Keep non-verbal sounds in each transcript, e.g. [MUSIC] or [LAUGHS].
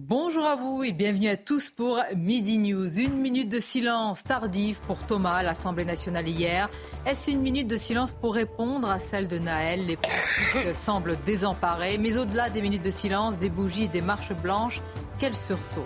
Bonjour à vous et bienvenue à tous pour Midi News. Une minute de silence tardive pour Thomas à l'Assemblée nationale hier. Est-ce une minute de silence pour répondre à celle de Naël? Les politiques semblent désemparés, mais au-delà des minutes de silence, des bougies et des marches blanches, quel sursaut?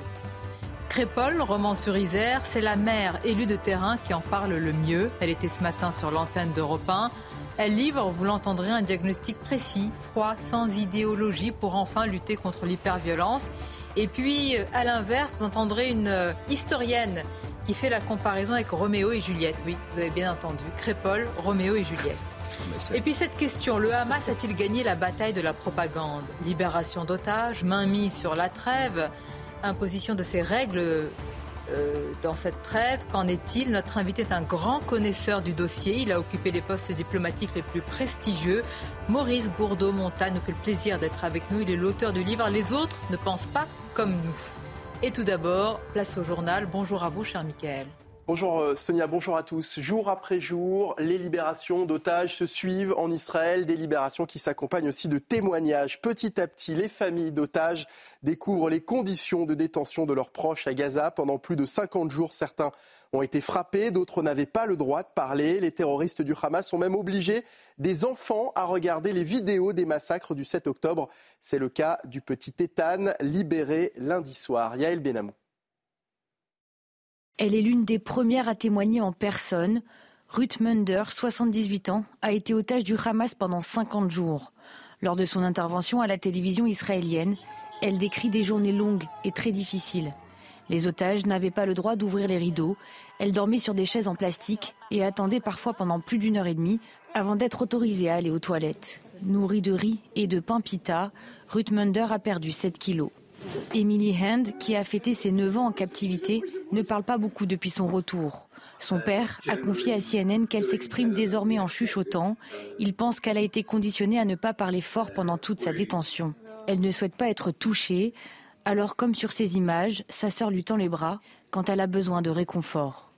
Crépole, roman sur Isère, c'est la mère élue de terrain qui en parle le mieux. Elle était ce matin sur l'antenne d'Europe 1. Elle livre, vous l'entendrez, un diagnostic précis, froid, sans idéologie pour enfin lutter contre l'hyperviolence. Et puis, euh, à l'inverse, vous entendrez une euh, historienne qui fait la comparaison avec Roméo et Juliette. Oui, vous avez bien entendu. Crépole, Roméo et Juliette. Et puis cette question, le Hamas a-t-il gagné la bataille de la propagande? Libération d'otages, mainmise sur la trêve, imposition de ces règles euh, dans cette trêve, qu'en est-il Notre invité est un grand connaisseur du dossier. Il a occupé les postes diplomatiques les plus prestigieux. Maurice Gourdeau-Montagne nous fait le plaisir d'être avec nous. Il est l'auteur du livre Les autres ne pensent pas comme nous. Et tout d'abord, place au journal. Bonjour à vous, cher Michael. Bonjour euh, Sonia, bonjour à tous. Jour après jour, les libérations d'otages se suivent en Israël, des libérations qui s'accompagnent aussi de témoignages. Petit à petit, les familles d'otages découvrent les conditions de détention de leurs proches à Gaza. Pendant plus de 50 jours, certains ont été frappés, d'autres n'avaient pas le droit de parler. Les terroristes du Hamas ont même obligé des enfants à regarder les vidéos des massacres du 7 octobre. C'est le cas du petit Ethan, libéré lundi soir. Yael Benamou. Elle est l'une des premières à témoigner en personne. Ruth Munder, 78 ans, a été otage du Hamas pendant 50 jours. Lors de son intervention à la télévision israélienne, elle décrit des journées longues et très difficiles. Les otages n'avaient pas le droit d'ouvrir les rideaux. Elle dormait sur des chaises en plastique et attendait parfois pendant plus d'une heure et demie avant d'être autorisée à aller aux toilettes. Nourrie de riz et de pain pita, Ruth Munder a perdu 7 kilos. Emily Hand, qui a fêté ses 9 ans en captivité, ne parle pas beaucoup depuis son retour. Son père a confié à CNN qu'elle s'exprime désormais en chuchotant. Il pense qu'elle a été conditionnée à ne pas parler fort pendant toute sa détention. Elle ne souhaite pas être touchée, alors comme sur ces images, sa sœur lui tend les bras quand elle a besoin de réconfort.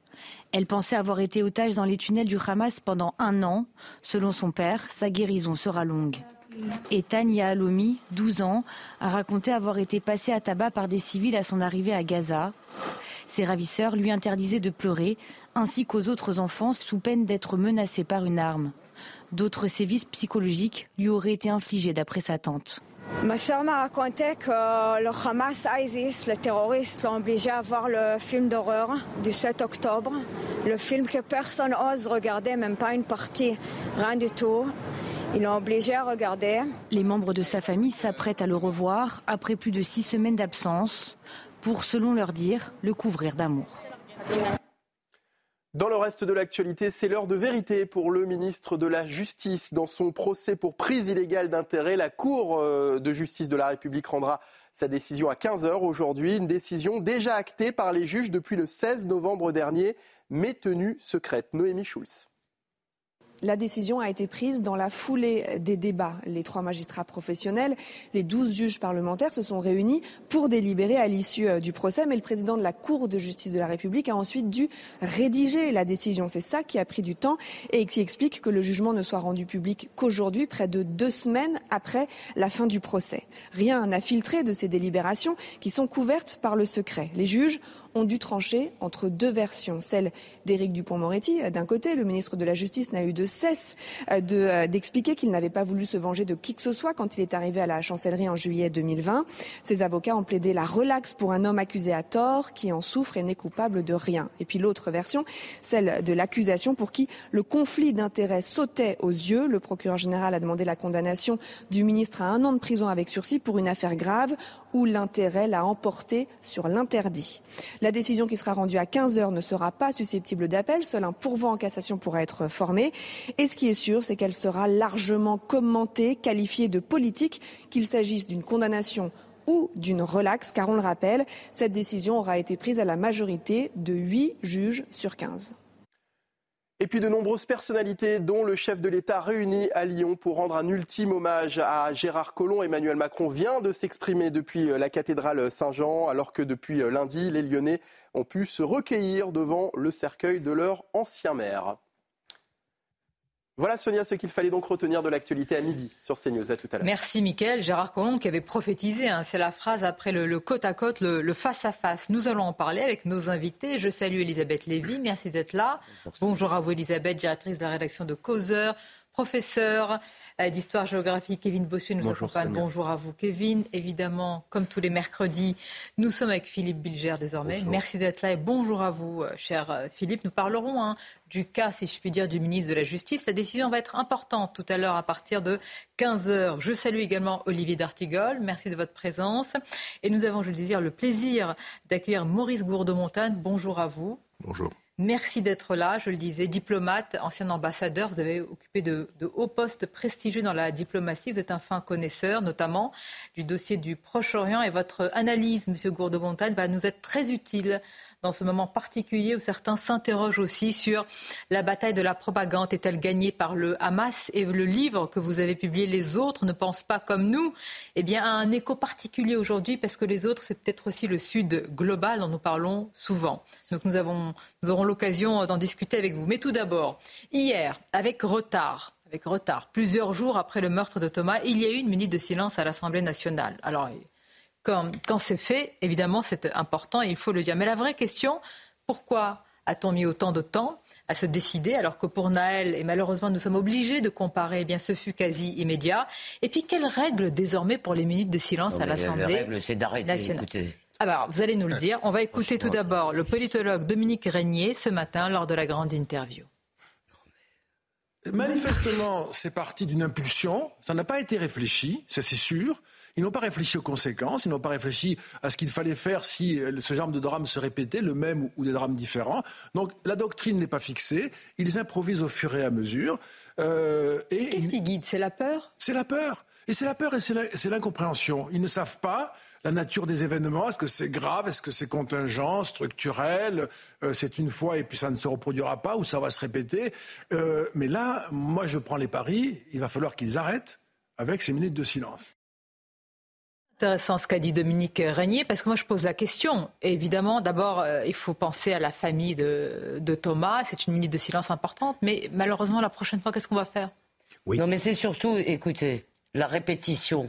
Elle pensait avoir été otage dans les tunnels du Hamas pendant un an. Selon son père, sa guérison sera longue. Et Tania Alomi, 12 ans, a raconté avoir été passé à tabac par des civils à son arrivée à Gaza. Ses ravisseurs lui interdisaient de pleurer, ainsi qu'aux autres enfants, sous peine d'être menacés par une arme. D'autres sévices psychologiques lui auraient été infligés d'après sa tante. Ma soeur m'a raconté que le Hamas, ISIS, les terroristes l'ont obligé à voir le film d'horreur du 7 octobre. Le film que personne n'ose regarder, même pas une partie, rien du tout. Ils l'ont obligé à regarder. Les membres de sa famille s'apprêtent à le revoir après plus de six semaines d'absence pour, selon leur dire, le couvrir d'amour. Dans le reste de l'actualité, c'est l'heure de vérité pour le ministre de la Justice. Dans son procès pour prise illégale d'intérêt, la Cour euh, de justice de la République rendra sa décision à 15h aujourd'hui. Une décision déjà actée par les juges depuis le 16 novembre dernier, mais tenue secrète. Noémie Schulz. La décision a été prise dans la foulée des débats. Les trois magistrats professionnels, les douze juges parlementaires se sont réunis pour délibérer à l'issue euh, du procès, mais le président de la Cour de justice de la République a ensuite dû rédiger la décision. C'est ça qui a pris du temps et qui explique que le jugement ne soit rendu public qu'aujourd'hui, près de deux semaines après la fin du procès. Rien n'a filtré de ces délibérations qui sont couvertes par le secret. Les juges ont dû trancher entre deux versions. Celle d'Éric Dupont-Moretti, euh, d'un côté, le ministre de la Justice n'a eu de cesse euh, euh, d'expliquer qu'il n'avait pas voulu se venger de qui que ce soit quand il est arrivé à la chancellerie en juillet 2020. Ses avocats ont plaidé la relaxe pour un homme accusé à tort, qui en souffre et n'est coupable de rien. Et puis l'autre version, celle de l'accusation pour qui le conflit d'intérêts sautait aux yeux. Le procureur général a demandé la condamnation du ministre à un an de prison avec sursis pour une affaire grave où l'intérêt l'a emporté sur l'interdit. La décision qui sera rendue à 15 heures ne sera pas susceptible d'appel. Seul un pourvoi en cassation pourra être formé. Et ce qui est sûr, c'est qu'elle sera largement commentée, qualifiée de politique, qu'il s'agisse d'une condamnation ou d'une relaxe, car on le rappelle, cette décision aura été prise à la majorité de 8 juges sur 15. Et puis de nombreuses personnalités, dont le chef de l'État réunis à Lyon pour rendre un ultime hommage à Gérard Collomb. Emmanuel Macron vient de s'exprimer depuis la cathédrale Saint-Jean, alors que depuis lundi, les Lyonnais ont pu se recueillir devant le cercueil de leur ancien maire. Voilà Sonia ce qu'il fallait donc retenir de l'actualité à midi sur CNews. À tout à l'heure. Merci Mickaël. Gérard Collomb qui avait prophétisé, hein, c'est la phrase après le, côte à côte, le, face à face. Nous allons en parler avec nos invités. Je salue Elisabeth Lévy, merci d'être là. Bonjour à vous Elisabeth, directrice de la rédaction de Causeur professeur euh, d'histoire-géographie, Kevin Bossuet, nous Bonjour, accompagne. Bonjour à vous, Kevin. Évidemment, comme tous les mercredis, nous sommes avec Philippe Bilger désormais. Merci d'être là et bonjour à vous, euh, cher euh, Philippe. Nous parlerons hein, du cas, si je puis dire, du ministre de la Justice. La décision va être importante tout à l'heure à partir de 15 heures. Je salue également Olivier D'Artigol. Merci de votre présence. Et nous avons, je le disais, le plaisir d'accueillir Maurice Gourdemontagne. Bonjour à vous. Bonjour. Merci d'être là, je le disais, diplomate, ancien ambassadeur, vous avez occupé de, hauts postes prestigieux dans la diplomatie, vous êtes un fin connaisseur notamment du dossier du Proche-Orient. Et votre analyse, Monsieur Gourde-Montagne, va nous être très utile dans ce moment particulier où certains s'interrogent aussi sur la bataille de la propagande. Est-elle gagnée par le Hamas Et le livre que vous avez publié, Les autres ne pensent pas comme nous, eh bien, a un écho particulier aujourd'hui parce que les autres, c'est peut-être aussi le Sud global dont nous parlons souvent. Donc nous, avons, nous aurons l'occasion d'en discuter avec vous. Mais tout d'abord, hier, avec retard, avec retard, plusieurs jours après le meurtre de Thomas, il y a eu une minute de silence à l'Assemblée nationale. Alors, quand, c'est fait, évidemment, c'est important et il faut le dire. Mais la vraie question, pourquoi a-t-on mis autant de temps à se décider, alors que pour Naël, et malheureusement nous sommes obligés de comparer, eh bien ce fut quasi immédiat. Et puis quelles règles désormais pour les minutes de silence à l'Assemblée La règle, c'est d'arrêter. Écoutez. Alors, ah bah, vous allez nous le dire. On va écouter tout d'abord le politologue Dominique Régnier ce matin lors de la grande interview. Manifestement, c'est parti d'une impulsion. Ça n'a pas été réfléchi, ça c'est sûr. Ils n'ont pas réfléchi aux conséquences, ils n'ont pas réfléchi à ce qu'il fallait faire si euh, ce genre de drame se répétait, le même ou des drames différents. Donc la doctrine n'est pas fixée, ils improvisent au fur et à mesure. Euh, et Qu'est-ce qui guide C'est la peur? C'est la peur. Et c'est la peur et c'est l'incompréhension. Ils ne savent pas la nature des événements. Est-ce que c'est grave? Est-ce que c'est contingent, structurel? Euh, C'est une fois et puis ça ne se reproduira pas ou ça va se répéter Mais là, moi, je prends les paris. Il va falloir qu'ils arrêtent avec ces minutes de silence intéressant ce qu'a dit Dominique Régnier, parce que moi je pose la question. évidemment, d'abord, euh, il faut penser à la famille de, Thomas. C'est une minute de silence importante, mais malheureusement, la prochaine fois, qu'est-ce qu'on va faire? Oui. Non, mais c'est surtout, écoutez, la répétition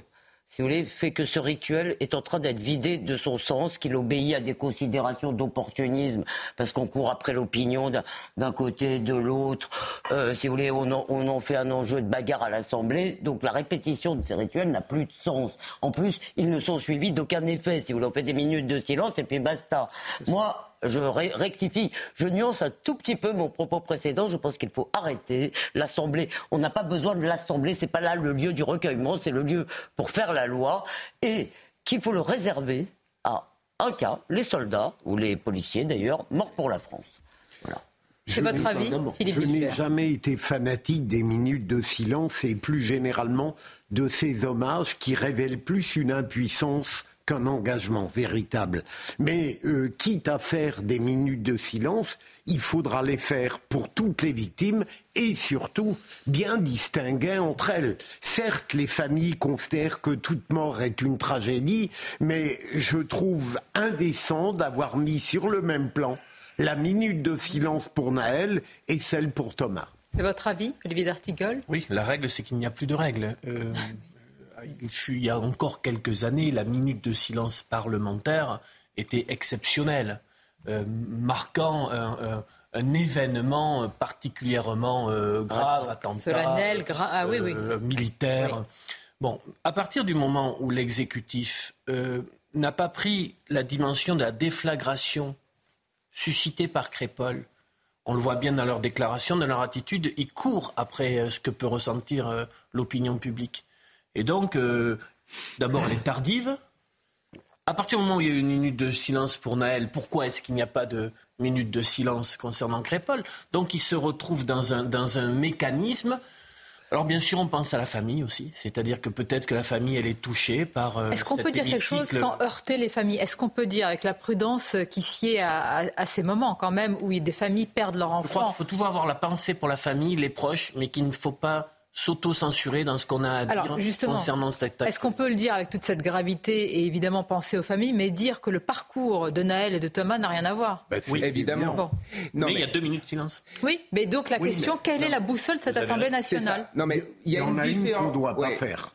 si vous voulez, fait que ce rituel est en train d'être vidé de son sens, qu'il obéit à des considérations d'opportunisme, parce qu'on court après l'opinion d'un côté, de l'autre. Euh, si vous voulez, on en, fait un enjeu de bagarre à l'Assemblée. Donc la répétition de ces rituels n'a plus de sens. En plus, ils ne sont suivis d'aucun effet. Si vous voulez, on fait des minutes de silence et puis basta. Moi, je rectifie, je nuance un tout petit peu mon propos précédent. Je pense qu'il faut arrêter l'Assemblée. On n'a pas besoin de l'Assemblée. C'est pas là le lieu du recueillement. C'est le lieu pour faire la loi et qu'il faut le réserver à un cas, les soldats ou les policiers d'ailleurs, morts pour la France. Voilà. C'est votre avis, Philippe Je n'ai jamais été fanatique des minutes de silence et plus généralement de ces hommages qui révèlent plus une impuissance qu'un engagement véritable. Mais euh, quitte à faire des minutes de silence, il faudra les faire pour toutes les victimes et surtout bien distinguer entre elles. Certes, les familles considèrent que toute mort est une tragédie, mais je trouve indécent d'avoir mis sur le même plan la minute de silence pour Naël et celle pour Thomas. C'est votre avis, Olivier d'Artigol? Oui, la règle, c'est qu'il n'y a plus de règle. Euh, il fut il y a encore quelques années, la minute de silence parlementaire était exceptionnelle, euh, marquant un, événement particulièrement euh, grave, attentat, solennel, ah, oui, oui. Euh, militaire. Bon, à partir du moment où l'exécutif n'a pas pris la dimension de la déflagration suscitée par Crépol, on le voit bien dans leur déclaration, dans leur attitude, ils courent après ce que peut ressentir l'opinion publique. Et donc, euh, d'abord, elle est tardive. à partir du moment où il y a une minute de silence pour Naël, pourquoi est-ce qu'il n'y a pas de minute de silence concernant Crépol? Donc il se retrouve dans un, dans un mécanisme. Alors bien sûr, on pense à la famille aussi, c'est-à-dire que peut-être que la famille, elle est touchée par. Euh, Est-ce qu'on peut dire quelque chose sans heurter les familles? Est-ce qu'on peut dire avec la prudence qui sied à, à, ces moments quand même où des familles perdent leur enfant Il faut toujours avoir la pensée pour la famille, les proches, mais qu'il ne faut pas s'auto-censurer dans ce qu'on a à dire concernant ce spectacle. Est-ce qu'on peut le dire avec toute cette gravité et évidemment penser aux familles, mais dire que le parcours de Naël et de Thomas n'a rien à voir? Bah, Oui, évidemment. Non, mais, il y a deux minutes de silence. Oui, mais donc la question, quelle est la boussole de cette Assemblée nationale? Non, mais il y a une différence. qu'on doit pas faire.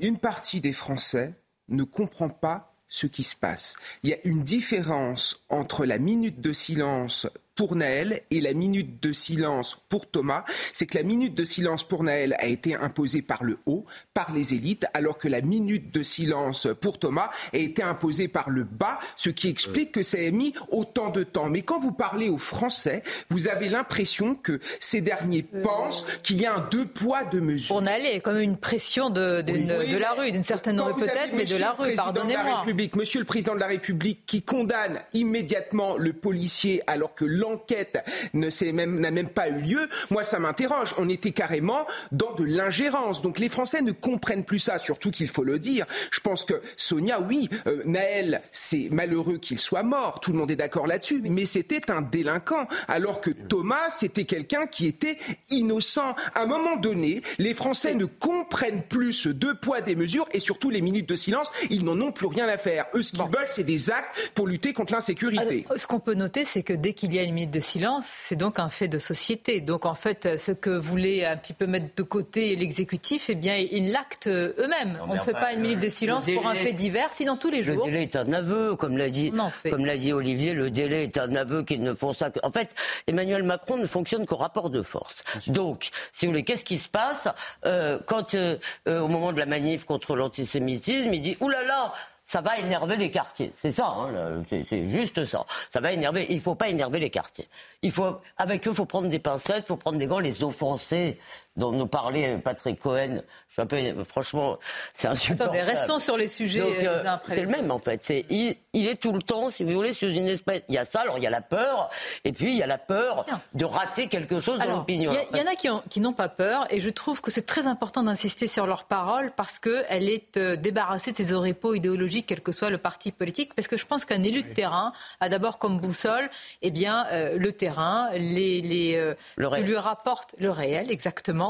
Une partie des Français ne comprend pas ce qui se passe. Il y a une différence entre la minute de silence pour Naël et la minute de silence pour Thomas, c'est que la minute de silence pour Naël a été imposée par le haut, par les élites, alors que la minute de silence pour Thomas a été imposée par le bas, ce qui explique que ça a mis autant de temps. Mais quand vous parlez aux Français, vous avez l'impression que ces derniers euh, pensent qu'il y a un deux poids, deux mesures. Pour Naël, il y a quand même une pression de, de, la rue, d'une certaine rue peut-être, mais de la rue, pardonnez-moi. Monsieur le Président de la République qui condamne immédiatement le policier alors que l'enquête n'a même, même pas eu lieu, moi ça m'interroge. On était carrément dans de l'ingérence. Donc les Français ne comprennent plus ça, surtout qu'il faut le dire. Je pense que Sonia, oui, euh, Naël, c'est malheureux qu'il soit mort, tout le monde est d'accord là-dessus, mais c'était un délinquant, alors que Thomas, c'était quelqu'un qui était innocent. À un moment donné, les Français ne comprennent plus ce deux poids, des mesures, et surtout les minutes de silence, ils n'en ont plus rien à faire. Eux, ce qu'ils veulent, c'est des actes pour lutter contre l'insécurité. Ce qu'on peut noter, c'est que dès qu'il y a une minute de silence, c'est donc un fait de société. Donc en fait, ce que voulait un petit peu mettre de côté l'exécutif, eh bien, ils l'actent eux-mêmes. On ne fait pas une minute de silence pour un fait divers, sinon tous les jours. Le délai est un aveu, comme l'a dit, comme l'a dit Olivier. Le délai est un aveu qu'ils ne font ça. Que... En fait, Emmanuel Macron ne fonctionne qu'au rapport de force. Donc, si vous voulez, qu'est-ce qui se passe? Euh, quand, euh, euh, au moment de la manif contre l'antisémitisme, il dit oulala. Là là, ça va énerver les quartiers. C'est ça, hein, c'est juste ça. Ça va énerver. Il faut pas énerver les quartiers. Il faut, avec eux, faut prendre des pincettes, faut prendre des gants, les offenser dont nous parlait Patrick Cohen. Je suis un peu, franchement, c'est insupportable. Attendez, restons sur les sujets. Euh, c'est le même en fait. C'est, il, est tout le temps, si vous voulez, sur une espèce. Il y a ça, alors il y a la peur, et puis il y a la peur de rater quelque chose dans l'opinion. Il y, en a qui, qui n'ont pas peur, et je trouve que c'est très important d'insister sur leur parole parce qu'elle est euh, débarrassée de ses oripeaux idéologiques, quel que soit le parti politique, parce que je pense qu'un élu de terrain a d'abord comme boussole, eh bien, euh, le terrain, les, les le lui rapporte le réel, exactement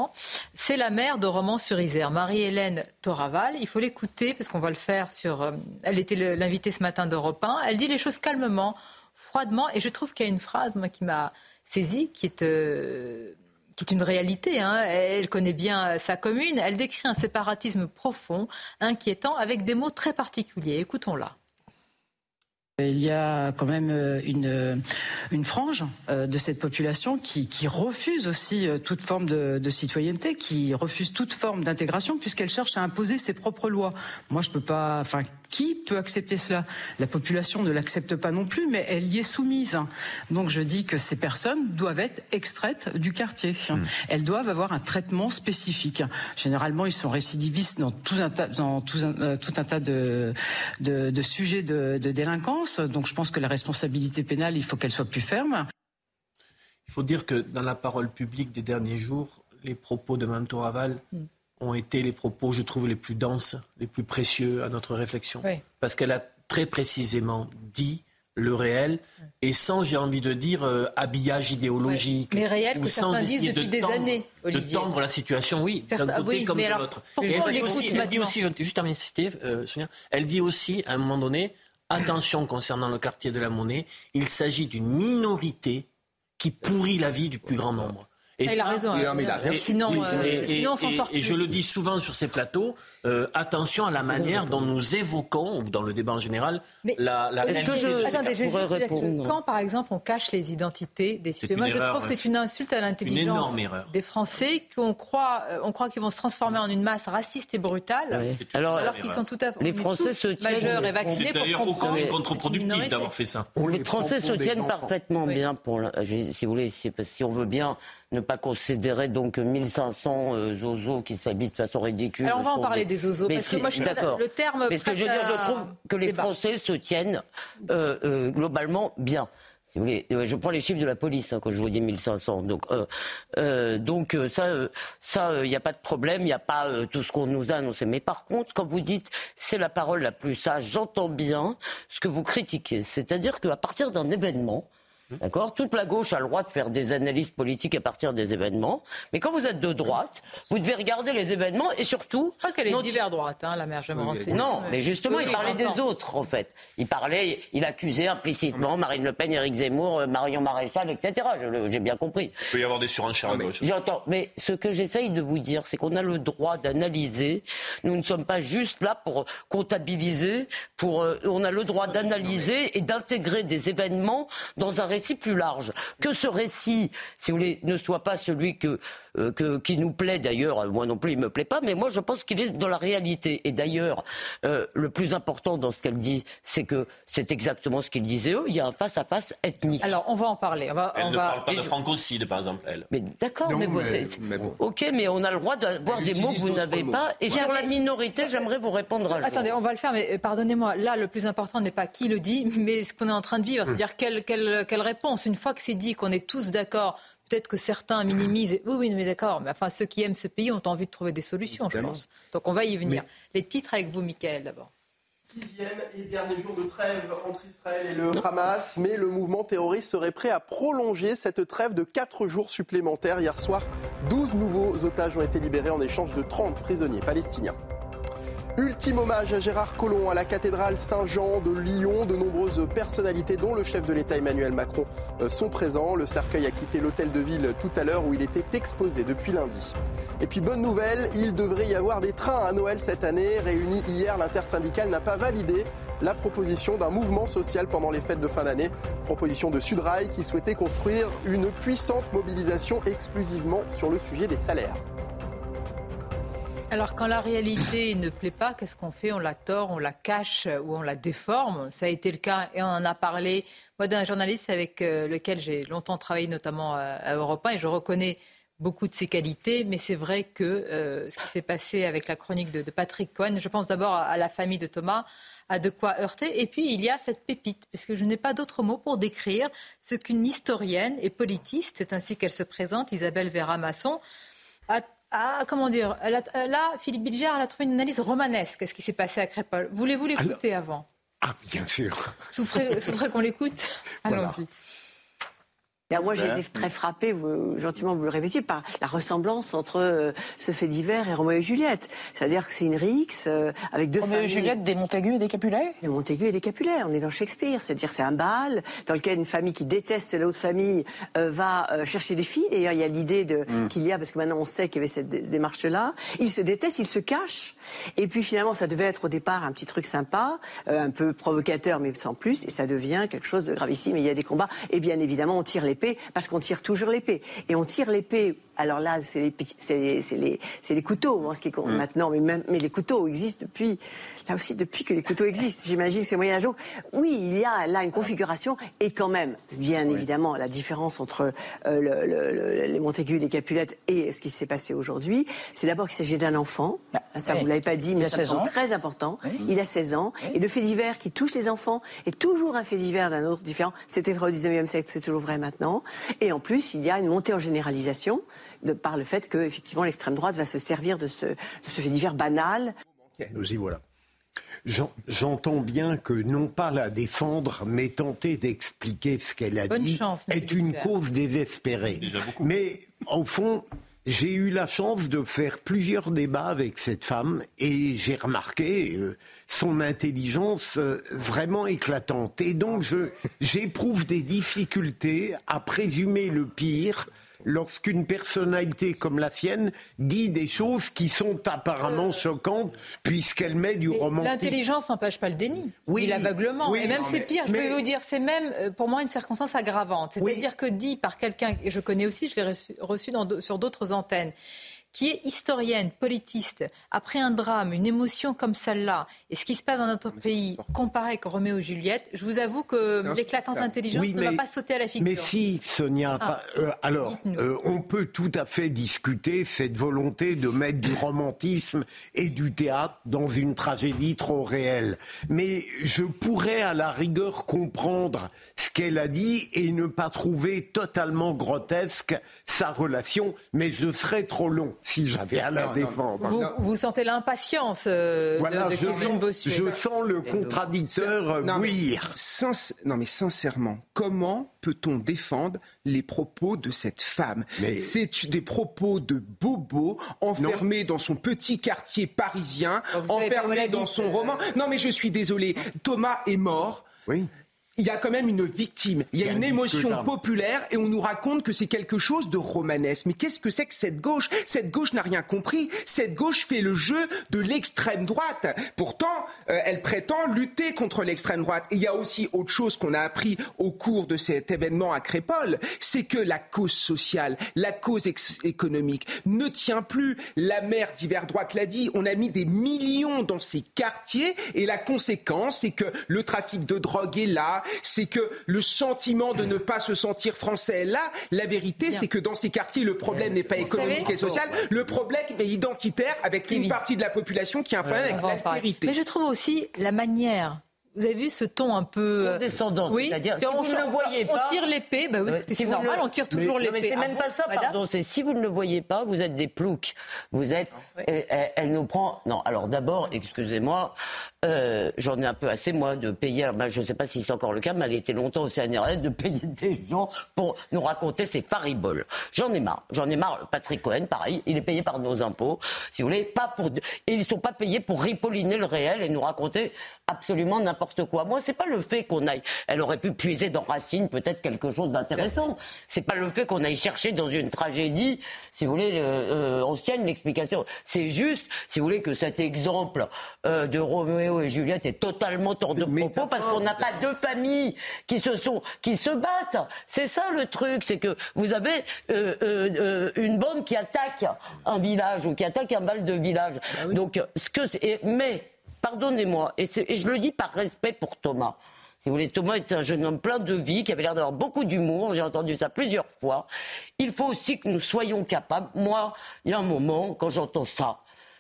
c'est la mère de Romans-sur-Isère, Marie-Hélène Toraval. Il faut l'écouter parce qu'on va le faire sur. Euh, elle était l'invitée ce matin d'Europe 1. Elle dit les choses calmement, froidement, et je trouve qu'il y a une phrase qui m'a saisie, qui est. Euh, une réalité. Hein. Elle connaît bien sa commune. Elle décrit un séparatisme profond, inquiétant, avec des mots très particuliers. Écoutons-la. Il y a quand même euh, une, euh, une frange euh, de cette population qui, qui refuse aussi toute forme de, citoyenneté, qui refuse toute forme d'intégration puisqu'elle cherche à imposer ses propres lois. Moi, je peux pas. Qui peut accepter cela? La population ne l'accepte pas non plus, mais elle y est soumise. Donc je dis que ces personnes doivent être extraites du quartier. Hmm. Elles doivent avoir un traitement spécifique. Généralement, ils sont récidivistes dans tout un tas, dans tout un, euh, tout un tas de, de, de sujets de, de délinquance. Donc je pense que la responsabilité pénale, il faut qu'elle soit plus ferme. Il faut dire que dans la parole publique des derniers jours, les propos de Mme Toraval hmm ont été les propos, je trouve, les plus denses, les plus précieux à notre réflexion. Parce qu'elle a très précisément dit le réel et sans, j'ai envie de dire, euh, habillage idéologique. Mais réel que sans essayer depuis de des tendre, années, De tendre la situation, oui, d'un côté comme de l'autre. Elle, aussi, elle dit aussi, juste terminer, euh, Sonia, elle dit aussi, à un moment donné, attention concernant le quartier de la Monnaie, il s'agit d'une minorité qui pourrit la vie du plus grand nombre. Et il a raison. sinon, et, je le dis souvent sur ces plateaux, euh, attention à la manière dont nous évoquons, ou dans le débat en général, la, la est-ce que je, Attendez, je juste quand, par exemple, on cache les identités des citoyens, moi je trouve que c'est une insulte à l'intelligence des Français qu'on croit, euh, on croit qu'ils vont se transformer en une masse raciste et brutale, alors, alors qu'ils sont tout à fait les Français se tiennent majeurs et vaccinés pour comprendre. C'est contre-productif d'avoir fait ça. Les Français se tiennent parfaitement bien, pour, si vous voulez, si on veut bien ne pas considérer donc 1500 euh, zozos qui s'habitent de façon ridicule. Alors on va en parler des zozos, Mais parce que moi je suis d'accord. le terme. Mais ce que je veux dire, je trouve que les débat. Français se tiennent euh, euh, globalement bien. Si vous voulez, Euh, je prends les chiffres de la police hein, quand je vous dis 1500. Donc, donc ça, ça, il n'y a pas de problème, il n'y a pas tout ce qu'on nous a annoncé. Mais par contre, quand vous dites c'est la parole la plus sage, j'entends bien ce que vous critiquez. C'est-à-dire qu'à partir d'un événement, D'accord Toute la gauche a le droit de faire des analyses politiques à partir des événements. Mais quand vous êtes de droite, vous devez regarder les événements et surtout. Crois qu'elle est non- divers droite, hein, la mère, je me renseigne. non, mais justement, Oui, il parlait des autres, en fait. Il parlait, il accusait implicitement Marine Le Pen, Éric Zemmour, euh, Marion Maréchal, etc. J'ai bien compris. Il peut y avoir des surenchères à gauche. J'entends, mais ce que j'essaye de vous dire, c'est qu'on a le droit d'analyser. Nous ne sommes pas juste là pour comptabiliser. Pour, euh, on a le droit d'analyser et d'intégrer des événements dans un récit plus large. Que ce récit, si vous voulez, ne soit pas celui que, euh, que qui nous plaît d'ailleurs. euh, Moi non plus, il me plaît pas, mais moi je pense qu'il est dans la réalité. Et d'ailleurs, euh, le plus important dans ce qu'elle dit, c'est que c'est exactement ce qu'ils disaient eux. Il y a un face à face ethnique. Alors on va en parler. On va, Elle on ne va... parle pas de francocide, par exemple, elle. Mais d'accord, mais, bon, c'est- ok, mais on a le droit d'avoir des mots que vous n'avez pas. Et Bien, sur la mais- minorité, j'aimerais vous répondre jour. Attendez, on va le faire, mais pardonnez-moi, là, le plus important n'est pas qui le dit, mais ce qu'on est en train de vivre. C'est-à-dire quelle, quelle, quelle réponse. Une fois que c'est dit, qu'on est tous d'accord, peut-être que certains minimisent. Oui, oui, mais d'accord, mais enfin, ceux qui aiment ce pays ont envie de trouver des solutions, je pense. Donc on va y venir. Les titres avec vous, Michael, d'abord. Sixième et dernier jour de trêve entre Israël et le Hamas, mais le mouvement terroriste serait prêt à prolonger cette trêve de 4 jours supplémentaires. Hier soir, 12 nouveaux otages ont été libérés en échange de 30 prisonniers palestiniens. Ultime hommage à Gérard Collomb à la cathédrale Saint-Jean de Lyon. De nombreuses personnalités, dont le chef de l'État Emmanuel Macron, euh, sont présents. Le cercueil a quitté l'hôtel de ville tout à l'heure où il était exposé depuis lundi. Et puis bonne nouvelle, il devrait y avoir des trains à Noël cette année. Réuni hier, l'intersyndicale n'a pas validé la proposition d'un mouvement social pendant les fêtes de fin d'année. Proposition de Sudrail qui souhaitait construire une puissante mobilisation exclusivement sur le sujet des salaires. Alors quand la réalité [COUGHS] ne plaît pas, qu'est-ce qu'on fait? On la tord, on la cache euh, ou on la déforme. Ça a été le cas et on en a parlé. Moi, d'un journaliste avec euh, lequel j'ai longtemps travaillé, notamment à, à Europe 1, et je reconnais beaucoup de ses qualités, mais c'est vrai que euh, ce qui s'est passé avec la chronique de, Patrick Cohen, je pense d'abord à, à la famille de Thomas, a de quoi heurter. Et puis il y a cette pépite, parce que je n'ai pas d'autre mot pour décrire ce qu'une historienne et politiste, c'est ainsi qu'elle se présente, Isabelle Vera-Masson, a, a- comment dire, elle a- là, Philippe Bilger, elle a trouvé une analyse romanesque à ce qui s'est passé à Crépol. Voulez-vous l'écouter avant? Ah, bien sûr. Souffrez, souffrez qu'on l'écoute? Voilà. Ben, moi, j'ai été très frappée, vous- gentiment vous le répétiez, par la ressemblance entre euh, ce fait divers et Roméo et Juliette. C'est-à-dire que c'est une rixe euh, avec deux Roméo et. Juliette, des Montaigu et des Capulet Des Montaigu et des Capulet, on est dans Shakespeare. C'est-à-dire c'est un bal dans lequel une famille qui déteste l'autre famille euh, va euh, chercher des filles. D'ailleurs, il y a l'idée de qu'il y a, parce que maintenant on sait qu'il y avait cette dé- démarche-là. Ils se détestent, ils se cachent. Et puis finalement, ça devait être au départ un petit truc sympa, euh, un peu provocateur, mais sans plus. Et ça devient quelque chose de gravissime. Et il y a des combats. Et bien évidemment, on tire l'épée, parce qu'on tire toujours l'épée. Et on tire l'épée. Alors là, c'est les, les, les, couteaux, ce qui compte maintenant. Mais, même, mais les couteaux existent depuis, là aussi, depuis que les couteaux existent. J'imagine que c'est Moyen Âge. Oui, il y a là une configuration. Et quand même, bien évidemment, la différence entre euh, le- le- le- les Montaigu, les Capulettes et ce qui s'est passé aujourd'hui, c'est d'abord qu'il s'agit d'un enfant. Ça, oui. vous l'avez pas dit, Il mais a ça me 16 semble ans. très important. Il a 16 ans. Et le fait divers qui touche les enfants est toujours un fait divers d'un autre différent. C'était vrai au 19e siècle, c'est toujours vrai maintenant. Et en plus, il y a une montée en généralisation de par le fait que, effectivement, l'extrême droite va se servir de ce, de ce fait divers banal. Nous y voilà. J'en- J'entends bien que non pas la défendre, mais tenter d'expliquer ce qu'elle a Bonne dit chance, est une cause désespérée. Mais au fond, j'ai eu la chance de faire plusieurs débats avec cette femme et j'ai remarqué euh, son intelligence euh, vraiment éclatante. Et donc j'éprouve des difficultés à présumer le pire lorsqu'une personnalité comme la sienne dit des choses qui sont apparemment choquantes puisqu'elle met du romantisme. L'intelligence n'empêche pas le déni, Oui, l'aveuglement. oui, et même c'est mais- pire, je vais vous dire, c'est même euh, pour moi une circonstance aggravante. C'est-à-dire que dit par quelqu'un que je connais aussi, je l'ai reçu, reçu dans d- sur d'autres antennes, qui est historienne, politiste, après un drame, une émotion comme celle-là, et ce qui se passe dans notre pays, comparé avec Roméo et Juliette, je vous avoue que l'éclatante intelligence ne va pas sauter à la figure. Mais si, Sonia, Ah. euh, alors, euh, on peut tout à fait discuter cette volonté de mettre du romantisme et du théâtre dans une tragédie trop réelle. Mais je pourrais à la rigueur comprendre ce qu'elle a dit et ne pas trouver totalement grotesque sa relation, mais je serais trop long si j'avais à la Non, non, défendre. Vous, vous sentez l'impatience euh, Voilà, de, de je Kevin Bossuet. je sens le contradicteur Non, mais bouillir. sens- non mais sincèrement, comment peut-on défendre les propos de cette femme? C'est des propos de bobo enfermé dans son petit quartier parisien, Oh, enfermé dans son euh. roman. Non mais je suis désolé, Thomas est mort. Oui. Il y a quand même une victime, il y a une émotion populaire et on nous raconte que c'est quelque chose de romanesque. Mais qu'est-ce que c'est que cette gauche? Cette gauche n'a rien compris. Cette gauche fait le jeu de l'extrême droite. Pourtant, euh, elle prétend lutter contre l'extrême droite. Et il y a aussi autre chose qu'on a appris au cours de cet événement à Crépole, c'est que la cause sociale, la cause économique ne tient plus. La maire d'hiver droite l'a dit, on a mis des millions dans ces quartiers et la conséquence, c'est que le trafic de drogue est là, c'est que le sentiment de ne pas se sentir français est là. La vérité, c'est que dans ces quartiers, le problème n'est pas économique et social, le problème est identitaire avec une partie de la population qui a un problème avec l'altérité. Mais je trouve aussi la manière. Vous avez vu ce ton un peu euh, Condescendant, Oui, c'est-à-dire, si on, vous ne le voyez pas- on tire l'épée. Bah oui, Ouais, c'est normal, le- on tire toujours l'épée. Mais c'est Ah même bon, pas ça, madame pardon. C'est si vous ne le voyez pas, vous êtes des ploucs. Vous êtes. Elle, elle- elle nous prend. Non, alors d'abord, excusez-moi, euh, j'en ai un peu assez moi de payer. alors, ben, je ne sais pas si c'est encore le cas, mais elle était longtemps au CNRS de payer des gens pour nous raconter ces fariboles. J'en ai marre. J'en ai marre. Patrick Cohen, pareil, il est payé par nos impôts, si vous voulez, pas pour. Et ils sont pas payés pour ripolliner le réel et nous raconter absolument n'importe quoi. Moi, c'est pas le fait qu'on aille. Elle aurait pu puiser dans Racine peut-être quelque chose d'intéressant. C'est pas le fait qu'on aille chercher dans une tragédie, si vous voulez, le- euh, ancienne l'explication. C'est juste, si vous voulez, que cet exemple euh, de Roméo et Juliette est totalement hors de propos parce qu'on n'a pas deux familles qui se sont, qui se battent. C'est ça le truc, c'est que vous avez euh, euh, euh, une bande qui attaque un village ou qui attaque un bal de village. Donc, ce que mais pardonnez-moi, et, je le dis par respect pour Thomas. Si vous voulez, Thomas est un jeune homme plein de vie, qui avait l'air d'avoir beaucoup d'humour. J'ai entendu ça plusieurs fois. Il faut aussi que nous soyons capables. Moi, il y a un moment, quand j'entends ça,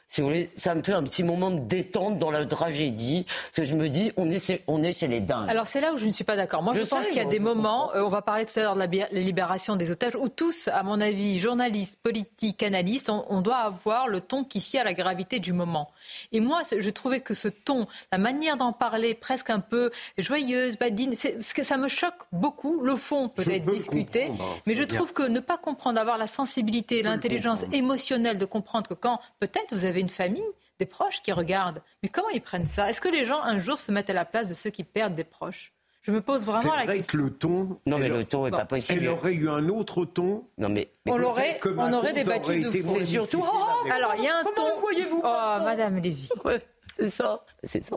si vous voulez, ça me fait un petit moment de détente dans la tragédie, parce que je me dis, on est, chez- on est chez les dingues. Alors c'est là où je ne suis pas d'accord. Moi, je, Je pense qu'il y a des moments, euh, on va parler tout à l'heure de la libération des otages, où tous, à mon avis, journalistes, politiques, analystes, on, on doit avoir le ton qui sied à la gravité du moment. Et moi, je trouvais que ce ton, la manière d'en parler, presque un peu joyeuse, badine, parce que ça me choque beaucoup. Le fond peut Je être discuté, comprendre, mais je bien. trouve que ne pas comprendre, avoir la sensibilité, l'intelligence émotionnelle de comprendre que quand peut-être vous avez une famille, des proches qui regardent, mais comment ils prennent ça? Est-ce que les gens un jour se mettent à la place de ceux qui perdent des proches? Je me pose vraiment la vrai question. que le ton. Non, mais le ton est pas possible. Elle aurait eu un autre ton. Non, mais. On l'aurait, on aurait débattu aurait de C'est surtout- Oh, défendre. Alors, il y a un Comment ton. voyez-vous Oh, Madame Lévy. [LAUGHS] Ouais, c'est ça, c'est ça.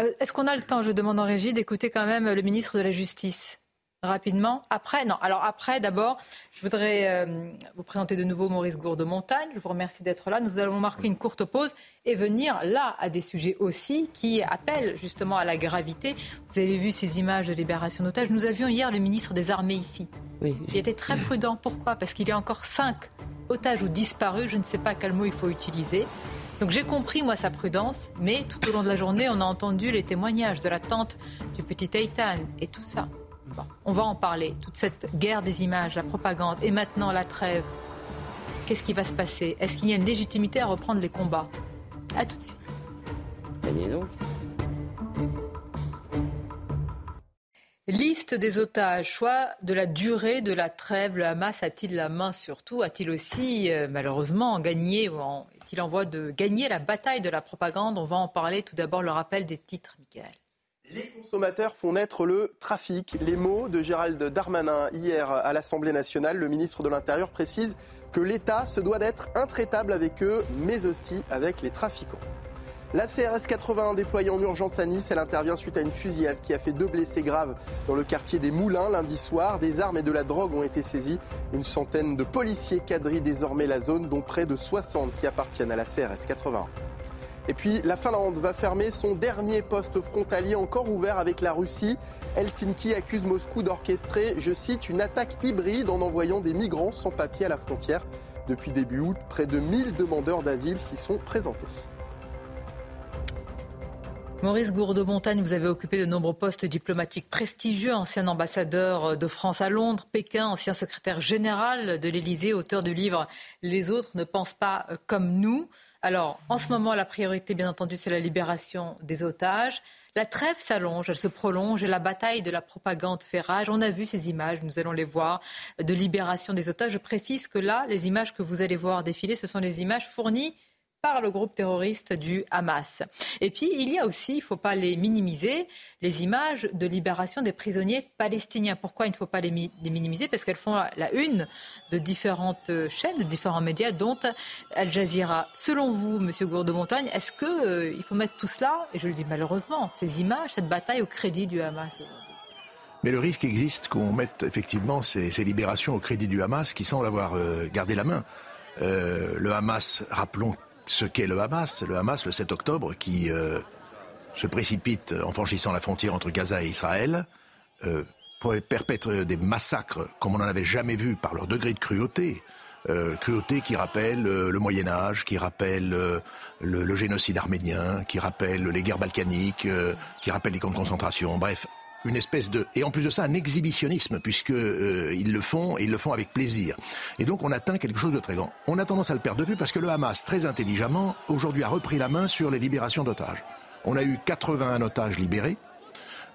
Euh, Est-ce qu'on a le temps, je demande en régie, d'écouter quand même le ministre de la Justice Rapidement. Après, non. Alors après, d'abord, je voudrais euh, vous présenter de nouveau Maurice Gourde-Montagne. Je vous remercie d'être là. Nous allons marquer une courte pause et venir là à des sujets aussi qui appellent justement à la gravité. Vous avez vu ces images de libération d'otages. Nous avions hier le ministre des Armées ici. Oui, J'ai été très prudent. Pourquoi? Parce qu'il y a encore cinq otages ou disparus. Je ne sais pas quel mot il faut utiliser. Donc j'ai compris, moi, sa prudence. Mais tout au long de la journée, on a entendu les témoignages de la tante du petit Eitan et tout ça. Bon, on va en parler. Toute cette guerre des images, la propagande et maintenant la trêve. Qu'est-ce qui va se passer? Est-ce qu'il y a une légitimité à reprendre les combats? À tout de suite. Allez, donc. Liste des otages, choix de la durée de la trêve. Le Hamas a-t-il la main sur tout? A-t-il aussi, euh, malheureusement, gagné ou en- est-il en voie de gagner la bataille de la propagande? On va en parler. Tout d'abord, le rappel des titres, Michael. Les consommateurs font naître le trafic. Les mots de Gérald Darmanin hier à l'Assemblée nationale. Le ministre de l'Intérieur précise que l'État se doit d'être intraitable avec eux, mais aussi avec les trafiquants. La CRS 81 déployée en urgence à Nice, elle intervient suite à une fusillade qui a fait deux blessés graves dans le quartier des Moulins lundi soir. Des armes et de la drogue ont été saisies. Une centaine de policiers quadrillent désormais la zone, dont près de 60 qui appartiennent à la CRS 81. Et puis la Finlande va fermer son dernier poste frontalier encore ouvert avec la Russie. Helsinki accuse Moscou d'orchestrer, je cite, une attaque hybride en envoyant des migrants sans papier à la frontière. Depuis début août, près de 1000 demandeurs d'asile s'y sont présentés. Maurice Gourde-Montagne, vous avez occupé de nombreux postes diplomatiques prestigieux, ancien ambassadeur de France à Londres, Pékin, ancien secrétaire général de l'Élysée, auteur du livre Les autres ne pensent pas comme nous. Alors, en ce moment, la priorité, bien entendu, c'est la libération des otages. La trêve s'allonge, elle se prolonge et la bataille de la propagande fait rage. On a vu ces images, nous allons les voir, de libération des otages. Je précise que là, les images que vous allez voir défiler, ce sont les images fournies par le groupe terroriste du Hamas. Et puis, il y a aussi, il ne faut pas les minimiser, les images de libération des prisonniers palestiniens. Pourquoi il ne faut pas les, minimiser? Parce qu'elles font la une de différentes chaînes, de différents médias, dont Al Jazeera. Selon vous, Monsieur Gourde-Montagne, est-ce qu'il euh, faut mettre tout cela, et je le dis malheureusement, ces images, cette bataille au crédit du Hamas mais le risque existe qu'on mette effectivement ces, libérations au crédit du Hamas qui semble avoir euh, gardé la main. Euh, le Hamas, rappelons ce qu'est le Hamas. Le Hamas, le 7 octobre, qui euh, se précipite en franchissant la frontière entre Gaza et Israël, euh, pour perpétrer des massacres comme on n'en avait jamais vu par leur degré de cruauté. Euh, cruauté qui rappelle le Moyen Âge, qui rappelle le, génocide arménien, qui rappelle les guerres balkaniques, qui rappelle les camps de concentration. Bref, une espèce de et en plus de ça un exhibitionnisme puisque euh, ils le font et ils le font avec plaisir. Et donc on atteint quelque chose de très grand. On a tendance à le perdre de vue parce que le Hamas très intelligemment aujourd'hui a repris la main sur les libérations d'otages. On a eu 81 otages libérés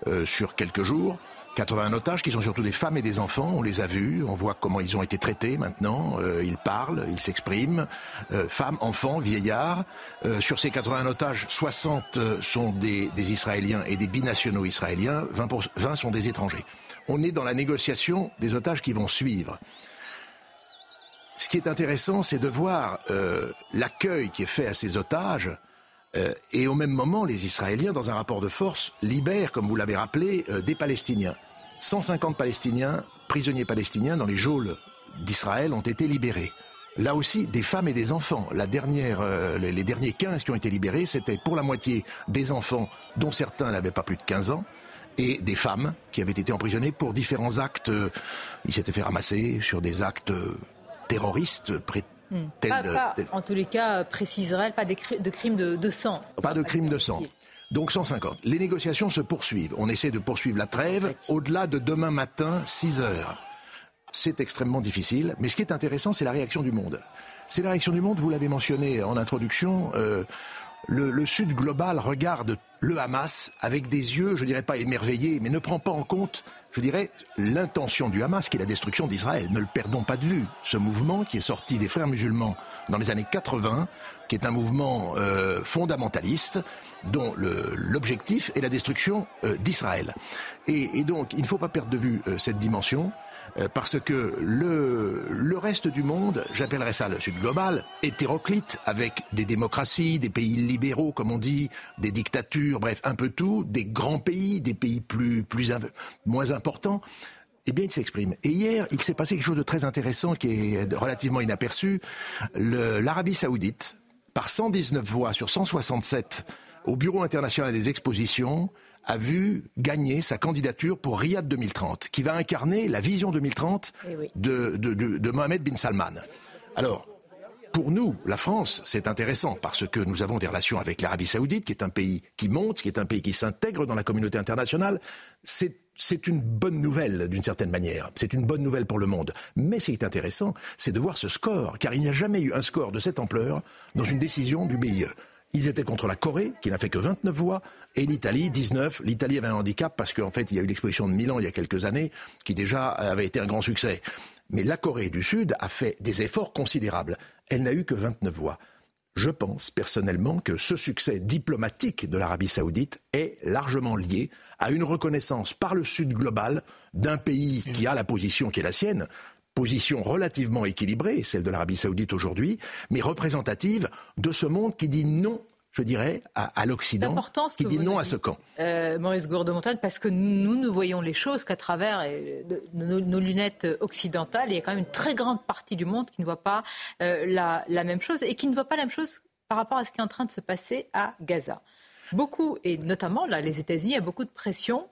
euh, sur quelques jours. 81 otages qui sont surtout des femmes et des enfants. On les a vus, on voit comment ils ont été traités maintenant. Euh, ils parlent, ils s'expriment. Euh, femmes, enfants, vieillards. Euh, sur ces 81 otages, 60 sont des, Israéliens et des binationaux israéliens. 20, 20 sont des étrangers. On est dans la négociation des otages qui vont suivre. Ce qui est intéressant, c'est de voir l'accueil qui est fait à ces otages. Et au même moment, les Israéliens, dans un rapport de force, libèrent, comme vous l'avez rappelé, des Palestiniens. 150 Palestiniens, prisonniers palestiniens dans les geôles d'Israël ont été libérés. Là aussi, des femmes et des enfants. La dernière, euh, les, derniers 15 qui ont été libérés, c'était pour la moitié des enfants dont certains n'avaient pas plus de 15 ans et des femmes qui avaient été emprisonnées pour différents actes. Euh, ils s'étaient fait ramasser sur des actes hmm. en tous les cas, préciserait pas de crimes de, de sang. Pas de crimes de sang. Donc 150. Les négociations se poursuivent. On essaie de poursuivre la trêve au-delà de demain matin, 6 heures. C'est extrêmement difficile, mais ce qui est intéressant, c'est la réaction du monde. C'est la réaction du monde, vous l'avez mentionné en introduction, euh, le, Sud global regarde le Hamas avec des yeux, je dirais pas émerveillés, mais ne prend pas en compte, je dirais, l'intention du Hamas, qui est la destruction d'Israël. Ne le perdons pas de vue. Ce mouvement qui est sorti des frères musulmans dans les années 80, qui est un mouvement euh, fondamentaliste, dont l'objectif est la destruction euh, d'Israël. Et, donc, il ne faut pas perdre de vue euh, cette dimension. Euh, parce que le, le reste du monde, j'appellerais ça le Sud global, hétéroclite, avec des démocraties, des pays libéraux, comme on dit, des dictatures, bref, un peu tout, des grands pays, des pays plus, plus moins importants, eh bien, il s'exprime. Et hier, il s'est passé quelque chose de très intéressant qui est relativement inaperçu. L'Arabie saoudite, par 119 voix sur 167 au Bureau international des expositions, a vu gagner sa candidature pour Riyad 2030, qui va incarner la vision 2030 eh de, de, Mohamed bin Salman. Alors, pour nous, la France, c'est intéressant parce que nous avons des relations avec l'Arabie saoudite, qui est un pays qui monte, qui est un pays qui s'intègre dans la communauté internationale. C'est c'est une bonne nouvelle d'une certaine manière. C'est une bonne nouvelle pour le monde. Mais ce qui est intéressant, c'est de voir ce score, car il n'y a jamais eu un score de cette ampleur dans une décision du BIE. Ils étaient contre la Corée, qui n'a fait que 29 voix, et l'Italie, 19. L'Italie avait un handicap parce qu'en fait, il y a eu l'exposition de Milan il y a quelques années, qui déjà avait été un grand succès. Mais la Corée du Sud a fait des efforts considérables. Elle n'a eu que 29 voix. Je pense personnellement que ce succès diplomatique de l'Arabie saoudite est largement lié à une reconnaissance par le Sud global d'un pays qui a la position qui est la sienne, position relativement équilibrée, celle de l'Arabie saoudite aujourd'hui, mais représentative de ce monde qui dit non je dirais, à, l'Occident qui dit non à ce camp. Euh, Maurice Gourde-Montagne, parce que nous, nous voyons les choses qu'à travers euh, nos, lunettes occidentales. il y a quand même une très grande partie du monde qui ne voit pas euh, la, la, même chose et qui ne voit pas la même chose par rapport à ce qui est en train de se passer à Gaza. Beaucoup, et notamment là, les États-Unis, il y a beaucoup de pression